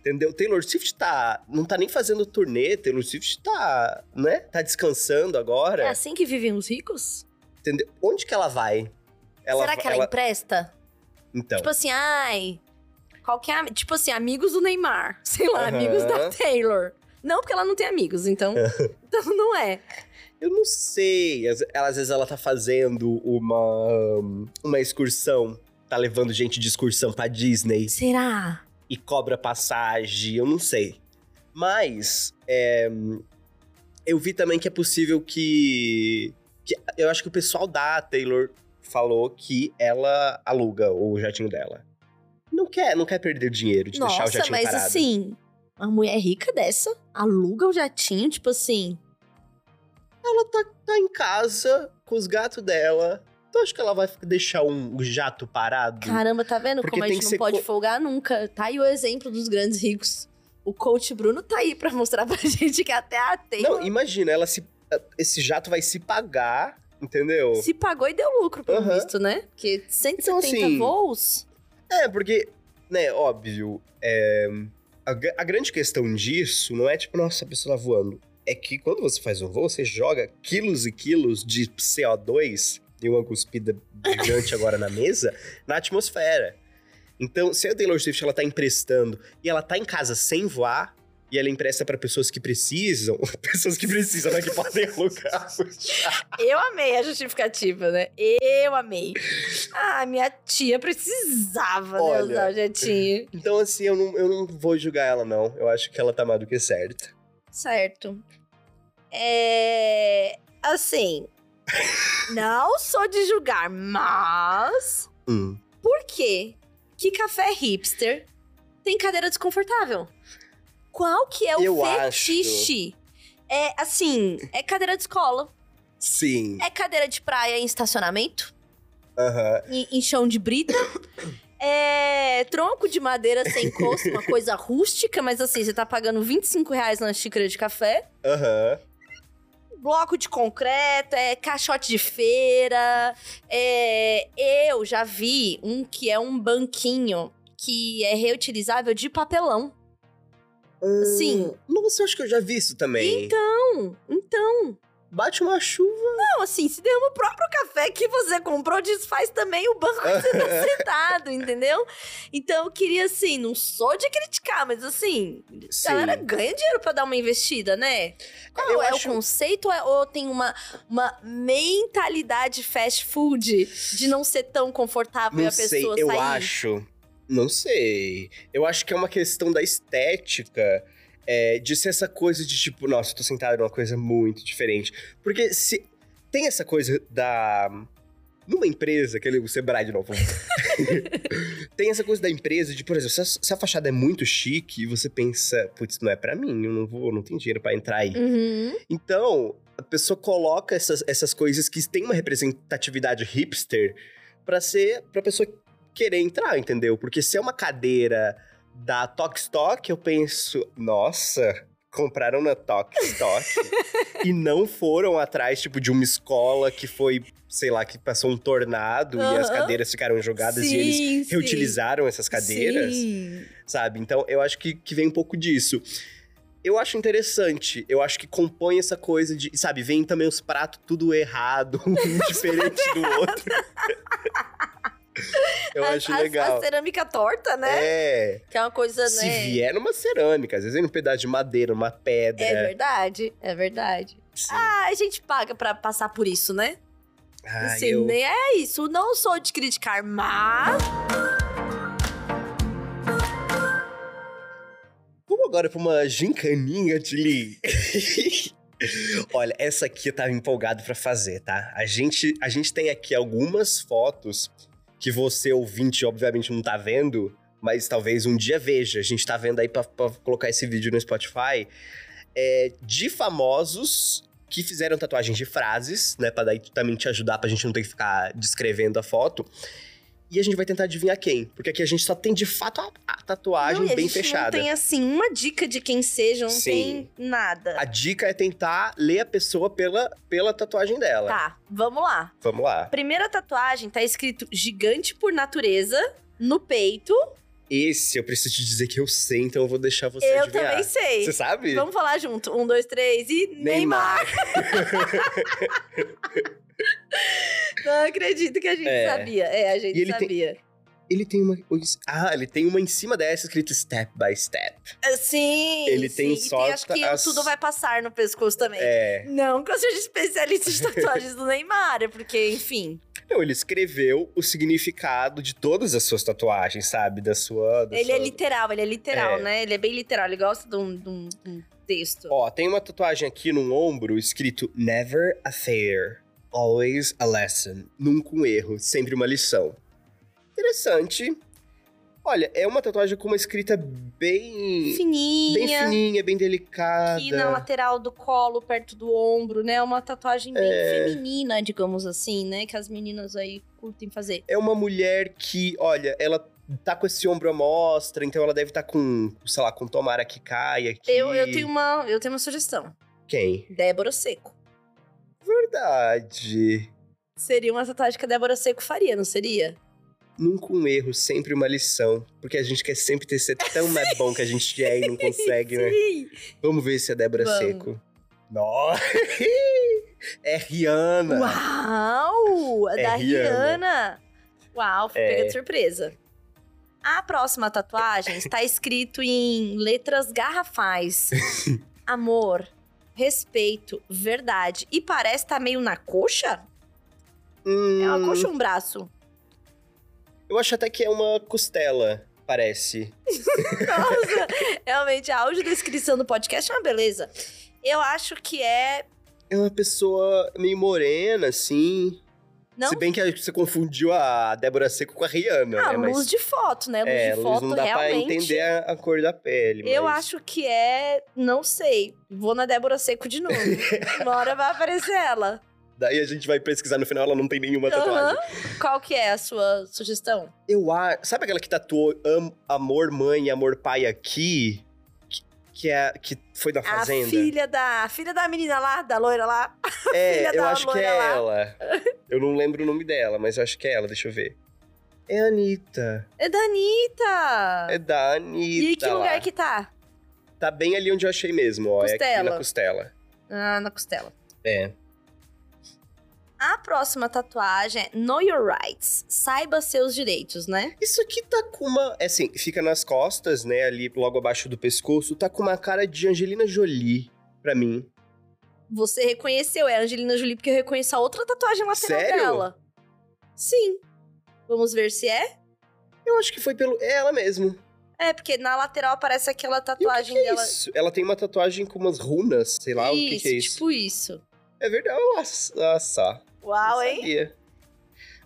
Entendeu? Taylor Swift tá. Não tá nem fazendo turnê, Taylor Swift tá, né? Tá descansando agora. É assim que vivem os ricos? Entendeu? Onde que ela vai? Será que ela, empresta? Então. Tipo assim, ai. Qual que é. Tipo assim, amigos do Neymar. Sei lá, Aham. amigos da Taylor. Não, porque ela não tem amigos, então. então não é. Eu não sei. Às, às vezes ela tá fazendo uma, uma excursão. Tá levando gente de excursão pra Disney Será? e cobra passagem. Eu não sei. Mas, é, eu vi também que é possível que, que. Eu acho que o pessoal da Taylor falou que ela aluga o jatinho dela. Não quer, não quer perder dinheiro de deixar o Nossa, jatinho mas parado. assim, uma mulher rica dessa aluga o jatinho, tipo assim. Ela tá, tá em casa com os gatos dela. Então acho que ela vai deixar um jato parado. Caramba, tá vendo Porque como a tem gente não pode co- folgar nunca? Tá aí o exemplo dos grandes ricos. O coach Bruno tá aí pra mostrar pra gente que até a Taylor Não, imagina, ela se. Esse jato vai se pagar, entendeu? se pagou e deu lucro, pelo Aham. visto, né? Porque 170 Então, assim, voos. É, porque, né, óbvio, é, a, a grande questão disso não é tipo, nossa, a pessoa tá voando. É que quando você faz um voo, você joga quilos e quilos de CO2 e uma cuspida gigante agora na mesa, na atmosfera. Então, se a Taylor Swift ela tá emprestando e ela tá em casa sem voar, e ela empresta pra pessoas que precisam, pessoas que precisam, né, que podem alugar. Eu amei a justificativa, né? Eu amei. Ah, minha tia precisava né, Olha. usar o jatinho. Então, assim, eu não, eu não vou julgar ela, não. Eu acho que ela tá mais do que certa. Certo. É. Assim. não sou de julgar, mas. Hum. Por quê que café hipster tem cadeira desconfortável? Qual que é o Eu fetiche? É assim, é cadeira de escola, Sim. é cadeira de praia em estacionamento, Aham. em, em chão de brita. É tronco de madeira sem encosto, uma coisa rústica, mas assim, você tá pagando 25 reais na xícara de café. Aham. Bloco de concreto, é caixote de feira. É, eu já vi um que é um banquinho que é reutilizável de papelão. Sim. Nossa, eu acho que eu já vi isso também. Então, então. Bate uma chuva. Não, assim, se derrama o próprio café que você comprou, desfaz também o banco que você tá sentado, entendeu? Então eu queria, assim, não sou de criticar, mas assim, Sim. a galera ganha dinheiro pra dar uma investida, né? Qual Eu é acho- o conceito? É- Ou tem uma, uma mentalidade fast food de não ser tão confortável e Não a sei, pessoa eu sair? acho. Não sei. Eu acho que é uma questão da estética. É, de ser essa coisa de tipo, nossa, eu tô sentado numa coisa muito diferente. Porque se tem essa coisa da. Numa empresa, aquele o Sebrae de novo. tem essa coisa da empresa de, por exemplo, se a, se a fachada é muito chique e você pensa, putz, não é pra mim, eu não vou, não tenho dinheiro pra entrar aí. Uhum. Então, a pessoa coloca essas, essas coisas que têm uma representatividade hipster pra ser pra pessoa querer entrar, entendeu? Porque se é uma cadeira da Tok Stock, eu penso, nossa, compraram na Tok Stock e não foram atrás tipo de uma escola que foi, sei lá, que passou um tornado e as cadeiras ficaram jogadas e Sim, eles sim. reutilizaram essas cadeiras Sim. sabe? Então eu acho que, que vem um pouco disso. Eu acho interessante, eu acho que compõe essa coisa de, sabe, vem também os pratos tudo errado, um diferente do outro. Eu a, acho a- legal. A cerâmica torta, né? É. Que é uma coisa, Se né? vier numa cerâmica, às vezes em um pedaço de madeira, uma pedra. É verdade, é verdade. Sim. Ah, a gente paga pra passar por isso, né? Ah, assim, eu... nem é isso. Não sou de criticar, mas. Vamos agora pra uma gincaninha, Tilly. Olha, essa aqui eu tava empolgado pra fazer, tá? A gente, a gente tem aqui algumas fotos que você, ouvinte, obviamente não tá vendo, mas talvez um dia veja. A gente tá vendo aí pra, colocar esse vídeo no Spotify. é, de famosos que fizeram tatuagens de frases, né? Pra daí também te ajudar, pra gente não ter que ficar descrevendo a foto. E a gente vai tentar adivinhar quem. Porque aqui a gente só tem de fato a, a tatuagem não, a bem gente fechada. Não tem, assim, uma dica de quem seja, não Sim. tem nada. A dica é tentar ler a pessoa pela, pela tatuagem dela. Tá, vamos lá. Vamos lá. Primeira tatuagem tá escrito gigante por natureza no peito. Esse eu preciso te dizer que eu sei, então eu vou deixar você eu adivinhar. também sei. Você sabe? Vamos falar junto. Um, dois, três e Neymar. Não acredito que a gente É. sabia. É, a gente ele tem- sabia. Ele tem uma. Ah, ele tem uma em cima dessa escrito step by step. Ah, Sim. Ele tem sim. só E tem, acho que as- tudo vai passar no pescoço também. É. Não que eu seja especialista de tatuagens do Neymar, é porque, enfim. Não, ele escreveu o significado de todas as suas tatuagens, sabe? Da sua. da ele é sua- literal, ele é literal, É. né? Ele é bem literal, ele gosta de um, de um- de um texto. Ó, tem uma tatuagem aqui no ombro escrito Never a fair, always a lesson. Nunca um erro, sempre uma lição. Interessante. Olha, é uma tatuagem com uma escrita bem. Fininha. Bem fininha, bem delicada. Aqui na lateral do colo, perto do ombro, né? Uma tatuagem bem É. feminina, digamos assim, né? Que as meninas aí curtem fazer. É uma mulher que, olha, ela tá com esse ombro à mostra, então ela deve estar com, sei lá, com tomara que caia aqui. Eu, eu, tenho uma, eu tenho uma sugestão. Quem? Débora Seco. Verdade. Seria uma tatuagem que a Débora Seco faria, não seria? Nunca um erro, sempre uma lição. Porque a gente quer sempre ter ser tão mais bom que a gente é e não consegue, né? Sim. Vamos ver se é Débora Vamos. Seco. Nossa! É Rihanna! Uau! É da Rihanna. Rihanna. Uau, fui É. pega de surpresa. A próxima tatuagem está escrito em letras garrafais. Amor, respeito, verdade. E parece estar meio na coxa? Hum, É uma coxa ou um braço? Eu acho até que é uma costela, parece. Nossa, realmente, a audiodescrição do podcast é uma beleza. Eu acho que é. É uma pessoa meio morena, assim. Não? Se bem que você confundiu a Débora Seco com a Rihanna, Ah, né? luz de foto, né? Luz é, de luz foto, não dá realmente. pra entender a, a cor da pele. Eu mas- acho que é. Não sei. Vou na Débora Seco de novo. Uma hora vai aparecer ela. Daí a gente vai pesquisar no final, ela não tem nenhuma tatuagem. Qual que é a sua sugestão? Eu acho. Sabe aquela que tatuou am- amor mãe e amor pai aqui? Que, é que foi da fazenda? A filha da. A filha da menina lá, da loira lá. é, eu acho que é lá. ela. Eu não lembro o nome dela, mas eu acho que é ela, deixa eu ver. É a Anitta. É da Anitta. É da Anitta. e que lá. lugar que tá? Tá bem ali onde eu achei mesmo, ó. É aqui Costela. na costela. Ah, na costela. É. A próxima tatuagem é Know Your Rights. Saiba seus direitos, né? Isso aqui tá com uma. É assim, fica nas costas, né? Ali logo abaixo do pescoço. Tá com uma cara de Angelina Jolie, pra mim. Você reconheceu, é a Angelina Jolie, porque eu reconheço a outra tatuagem lateral Sério? dela. Sim. Vamos ver se é? Eu acho que foi pelo. É ela mesmo. É, porque na lateral aparece aquela E o que tatuagem que é dela. isso? Ela tem uma tatuagem com umas runas, sei lá o que, que é isso. tipo isso. É verdade. Nossa. Uau, hein? sabia.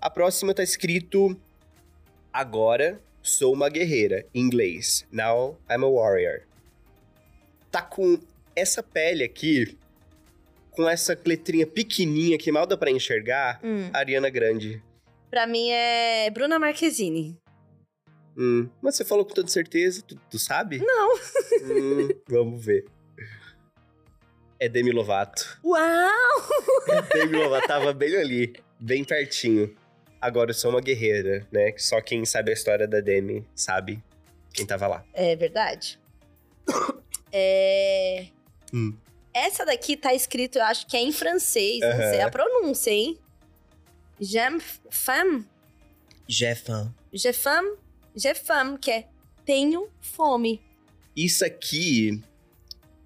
A próxima tá escrito Agora sou uma guerreira, em inglês. Now I'm a warrior. Tá com essa pele aqui, com essa letrinha pequenininha que mal dá pra enxergar, Hum. Ariana Grande. Pra mim é Bruna Marquezine. Hum, mas você falou com toda certeza, tu, tu sabe? Não. Hum, vamos ver. É Demi Lovato. Uau! Demi Lovato tava bem ali, bem pertinho. Agora eu sou uma guerreira, né? Só quem sabe a história da Demi sabe quem tava lá. É verdade. É. Hum. Essa daqui tá escrito, eu acho que é em francês. Não Aham. sei a pronúncia, hein? J'aime femme. Jefam. Jefam, Jefam, que é tenho fome. Isso aqui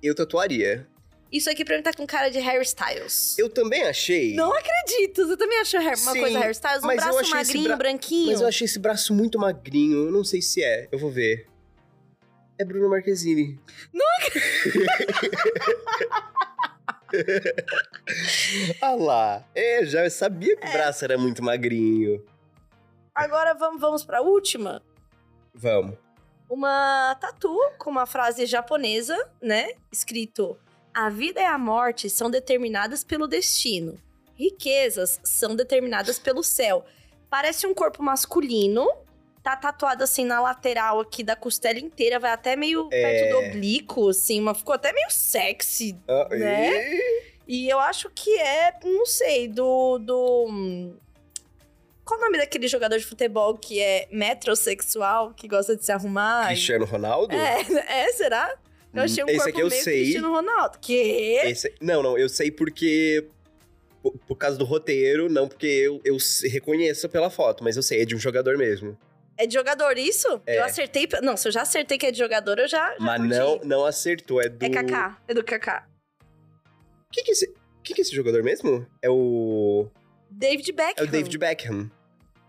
eu tatuaria. Isso aqui pra mim tá com cara de Harry Styles. Eu também achei. Não acredito! Você também achou uma Sim, coisa Harry Styles? Um mas eu braço magrinho, bra- branquinho. Mas eu achei esse braço muito magrinho. Eu não sei se é. Eu vou ver. É Bruno Marquezine. Não ah lá. É, já sabia que o braço era muito magrinho. Agora vamos, vamos pra última. Vamos. Uma tatu com uma frase japonesa, né? Escrito: A vida e a morte são determinadas pelo destino. Riquezas são determinadas pelo céu. Parece um corpo masculino. Tá tatuado assim na lateral aqui da costela inteira, vai até meio É. perto do oblíquo, assim, mas ficou até meio sexy. Ah, Né? e- E eu acho que é, não sei, do. do qual o nome daquele jogador de futebol que é metrosexual, que gosta de se arrumar? Cristiano Ronaldo? É, é, será? Eu achei um Esse corpo aqui eu meio sei. Cristiano Ronaldo. Que? Esse- Não, não, eu sei porque. Por, por causa do roteiro, não porque eu, eu reconheço pela foto, mas eu sei, é de um jogador mesmo. É de jogador isso? É. Eu acertei. Não, se eu já acertei que é de jogador, eu já. já Mas curti. não, não acertou, é do. É Kaká. É do Kaká. Quem que é esse, que é esse jogador mesmo? É o. David É Beckham. o David Beckham.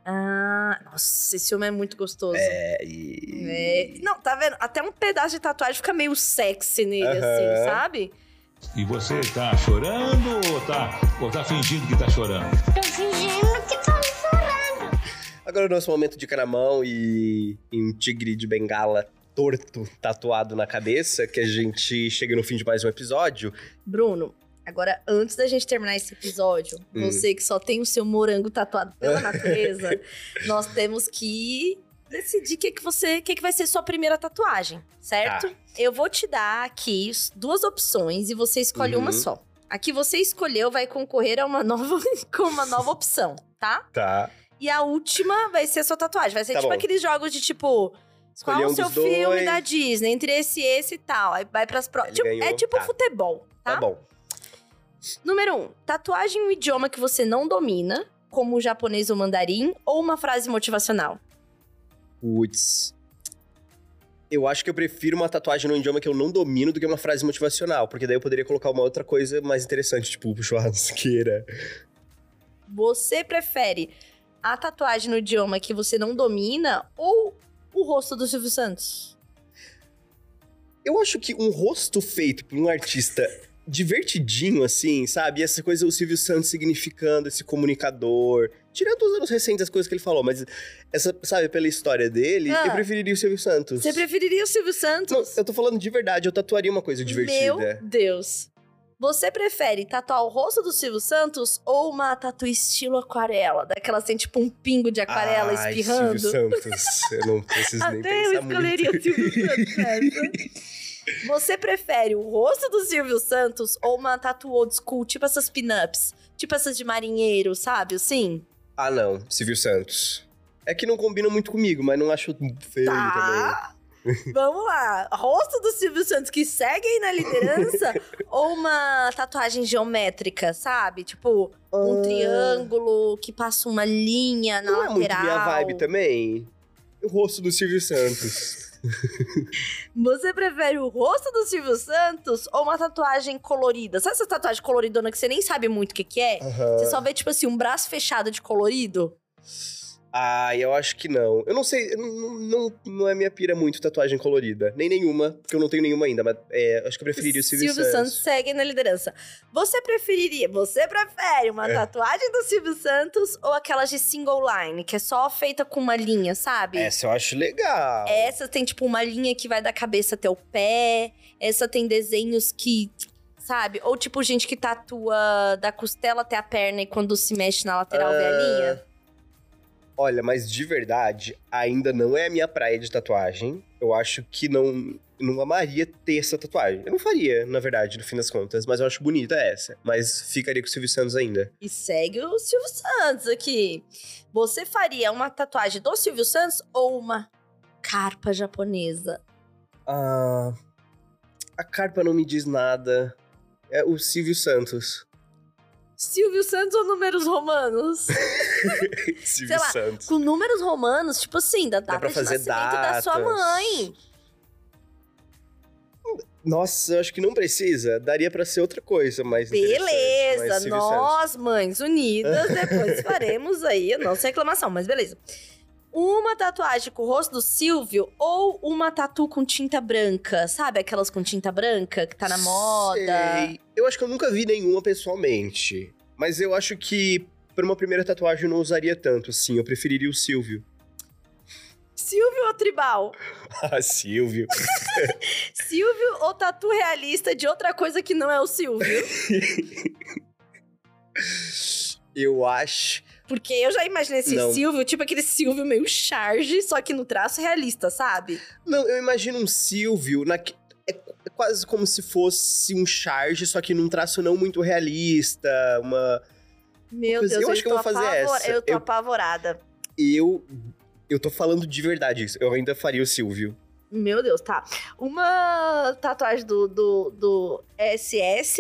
Ah, nossa, esse homem é muito gostoso. É, e. É. Não, tá vendo? Até um pedaço de tatuagem fica meio sexy nele, Aham. assim, sabe? E você tá chorando ou tá, ou tá fingindo que tá chorando? Tô fingindo que tô chorando. Agora o nosso momento de cara na mão e, e um tigre de bengala torto tatuado na cabeça, que a gente chega no fim de mais um episódio. Bruno, agora antes da gente terminar esse episódio, Hum. você que só tem o seu morango tatuado pela natureza, nós temos que decidir o que, que você, que, que vai ser sua primeira tatuagem, certo? Tá. Eu vou te dar aqui duas opções e você escolhe uma Uhum. só. A que você escolheu vai concorrer a uma nova com uma nova opção, tá? Tá. E a última vai ser a sua tatuagem. Vai ser Tá tipo bom. aqueles jogos de tipo. Escolher qual um o seu dos dois. filme da Disney? Entre esse e esse e tal. Aí vai pras próximas. Ele é tipo tá. futebol, tá? Tá bom. Número um, tatuagem em um idioma que você não domina, como o japonês ou mandarim, ou uma frase motivacional. Putz. Eu acho que eu prefiro uma tatuagem num idioma que eu não domino do que uma frase motivacional, porque daí eu poderia colocar uma outra coisa mais interessante, tipo churrasqueira. Você prefere a tatuagem no idioma que você não domina ou o rosto do Silvio Santos? Eu acho que um rosto feito por um artista divertidinho, assim, sabe? E essa coisa, o Silvio Santos significando esse comunicador. Tirando os anos recentes, as coisas que ele falou, mas essa, sabe, pela história dele, Ah. eu preferiria o Silvio Santos. Você preferiria o Silvio Não, Santos? eu tô falando de verdade, eu tatuaria uma coisa divertida. Meu Deus. Você prefere tatuar o rosto do Silvio Santos ou uma tatu estilo aquarela? Daquela assim, tipo um pingo de aquarela Ai, espirrando? Silvio Santos, eu não preciso nem Até eu escolheria muito. o Silvio Santos nessa. Você prefere o rosto do Silvio Santos ou uma tatu old school, tipo essas pin-ups? Tipo essas de marinheiro, sabe? Assim? Ah, não, Silvio Santos. É que não combina muito comigo, mas não acho feio também. Tá. Vamos lá. Rosto do Silvio Santos que segue aí na liderança ou uma tatuagem geométrica, sabe? Tipo, um Ah. triângulo que passa uma linha na Não é muito lateral. minha vibe também. O rosto do Silvio Santos. Você prefere o rosto do Silvio Santos ou uma tatuagem colorida? Sabe essa tatuagem coloridona que você nem sabe muito o que, que é? Aham. Você só vê, tipo assim, um braço fechado de colorido? Ah, eu acho que não. Eu não sei, não, não, não é minha pira muito tatuagem colorida. Nem nenhuma, porque eu não tenho nenhuma ainda, mas é, acho que eu preferiria o Silvio, Santos. segue na liderança. Você preferiria, você prefere uma É. tatuagem do Silvio Santos ou aquelas de single line, que é só feita com uma linha, sabe? Essa eu acho legal. Essa tem, tipo, uma linha que vai da cabeça até o pé. Essa tem desenhos que. Sabe? Ou tipo, gente que tatua da costela até a perna e quando se mexe na lateral vê a Ah. linha. Olha, mas de verdade, ainda não é a minha praia de tatuagem. Eu acho que não, não amaria ter essa tatuagem. Eu não faria, na verdade, no fim das contas, mas eu acho bonita essa. Mas ficaria com o Silvio Santos ainda. E segue o Silvio Santos aqui. Você faria uma tatuagem do Silvio Santos ou uma carpa japonesa? Ah, a carpa não me diz nada. É o Silvio Santos. Silvio Santos ou números romanos? Silvio lá, Santos. Com números romanos, tipo assim, da data de nascimento da sua datas. mãe. Nossa, eu acho que não precisa. Daria pra ser outra coisa, mas Beleza, nós, mães unidas, depois faremos aí a nossa reclamação, mas beleza. Uma tatuagem com o rosto do Silvio ou uma tatu com tinta branca? Sabe aquelas com tinta branca que tá na moda? Sei. Eu acho que eu nunca vi nenhuma pessoalmente. Mas eu acho que pra uma primeira tatuagem eu não usaria tanto, assim. Eu preferiria o Silvio. Silvio ou tribal? Ah, Silvio. Silvio ou tatu realista de outra coisa que não é o Silvio? Eu acho. Porque eu já imaginei esse Não. Silvio, tipo aquele Silvio meio charge, só que no traço realista, sabe? Não, eu imagino um Silvio na... É é quase como se fosse um charge, só que num traço não muito realista. Uma. Meu Deus, eu acho que eu tô vou fazer essa. Eu tô Eu- apavorada. Eu. Eu tô falando de verdade isso. Eu ainda faria o Silvio. Meu Deus, tá. Uma tatuagem do, do, do SS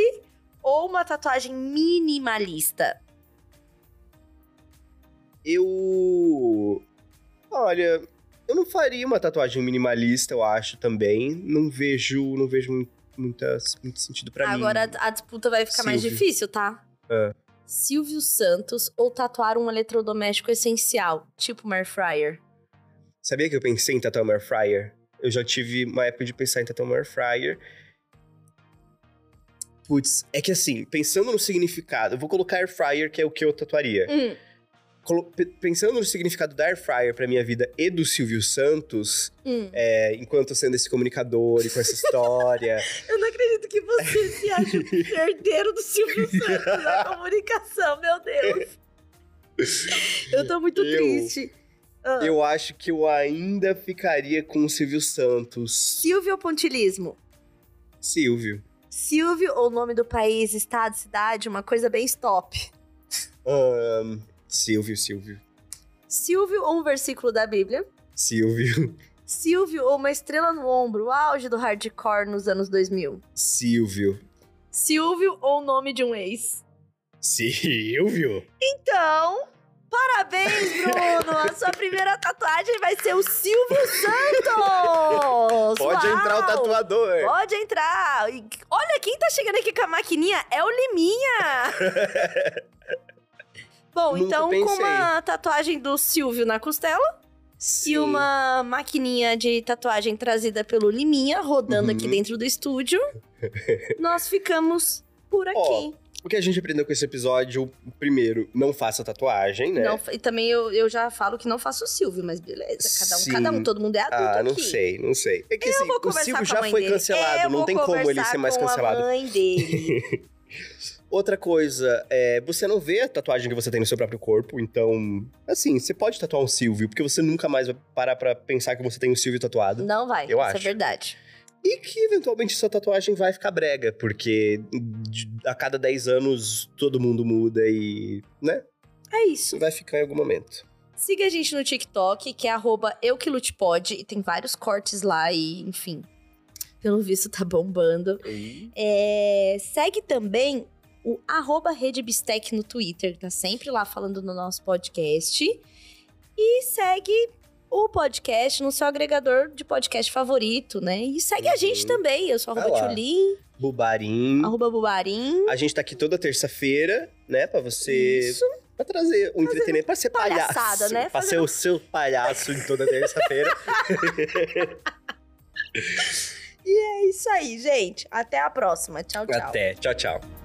ou uma tatuagem minimalista? Eu. Olha, eu não faria uma tatuagem minimalista, eu acho também. Não vejo, não vejo mu- muita, muito sentido pra Agora mim. a disputa vai ficar mais Silvio. difícil, tá? Ah. Silvio Santos ou tatuar um eletrodoméstico essencial, tipo uma air fryer? Sabia que eu pensei em tatuar uma air fryer? Eu já tive uma época de pensar em tatuar uma air fryer. Putz, é que assim, pensando no significado, eu vou colocar air fryer, que é o que eu tatuaria. Hum, pensando no significado da air fryer pra minha vida e do Silvio Santos, hum. é, enquanto sendo esse comunicador e com essa história, Eu não acredito que você se acha o herdeiro do Silvio Santos na comunicação, meu Deus. Eu tô muito Eu- triste. Ah. eu acho que eu ainda ficaria com o Silvio Santos. Silvio ou pontilismo? Silvio. Silvio ou nome do país, estado, cidade, uma coisa bem stop. Ahn, Silvio, Silvio. Silvio ou um versículo da Bíblia? Silvio. Silvio ou uma estrela no ombro, o auge do hardcore nos anos 2000? Silvio. Silvio ou o nome de um ex? Silvio? Então, parabéns, Bruno! A sua primeira tatuagem vai ser o Silvio Santos! Pode Uau! entrar o tatuador. Pode entrar! E olha, quem tá chegando aqui com a maquininha é o Liminha! Bom, Nunca então com pensei. uma tatuagem do Silvio na costela e Sim. uma maquininha de tatuagem trazida pelo Liminha, rodando Uhum. aqui dentro do estúdio, nós ficamos por aqui. Ó, O que a gente aprendeu com esse episódio, primeiro, não faça tatuagem, né? Não, e também eu, eu já falo que não faço o Silvio, mas beleza. Cada um, Sim. cada um, todo mundo é adulto ah, não aqui. sei, não sei. É que assim, vou o Silvio com já foi dele. cancelado, Eu não tem como ele ser mais com cancelado. A mãe dele. Outra coisa, é, você não vê a tatuagem que você tem no seu próprio corpo, então, assim, você pode tatuar um Silvio, porque você nunca mais vai parar pra pensar que você tem um Silvio tatuado. não vai, Eu isso acho. é verdade. E que eventualmente sua tatuagem vai ficar brega, porque a cada 10 anos todo mundo muda e, né, É isso. vai ficar em algum momento. Siga a gente no TikTok, que é arroba euquilutepod, e tem vários cortes lá e, enfim, pelo visto tá bombando. É, segue também o arroba Rede Bistec no Twitter, tá sempre lá falando no nosso podcast. E segue o podcast no seu agregador de podcast favorito, né? E segue a gente Uhum. também. Eu sou arroba. Tchulin, Bubarim. arroba Bubarim. A gente tá aqui toda terça-feira, né, pra você... Isso. Pra trazer um entretenimento, pra ser palhaçada, palhaço. né? Pra Fazer ser o seu palhaço de toda terça-feira. É isso aí, gente. Até a próxima. Tchau, tchau. Até. Tchau, tchau.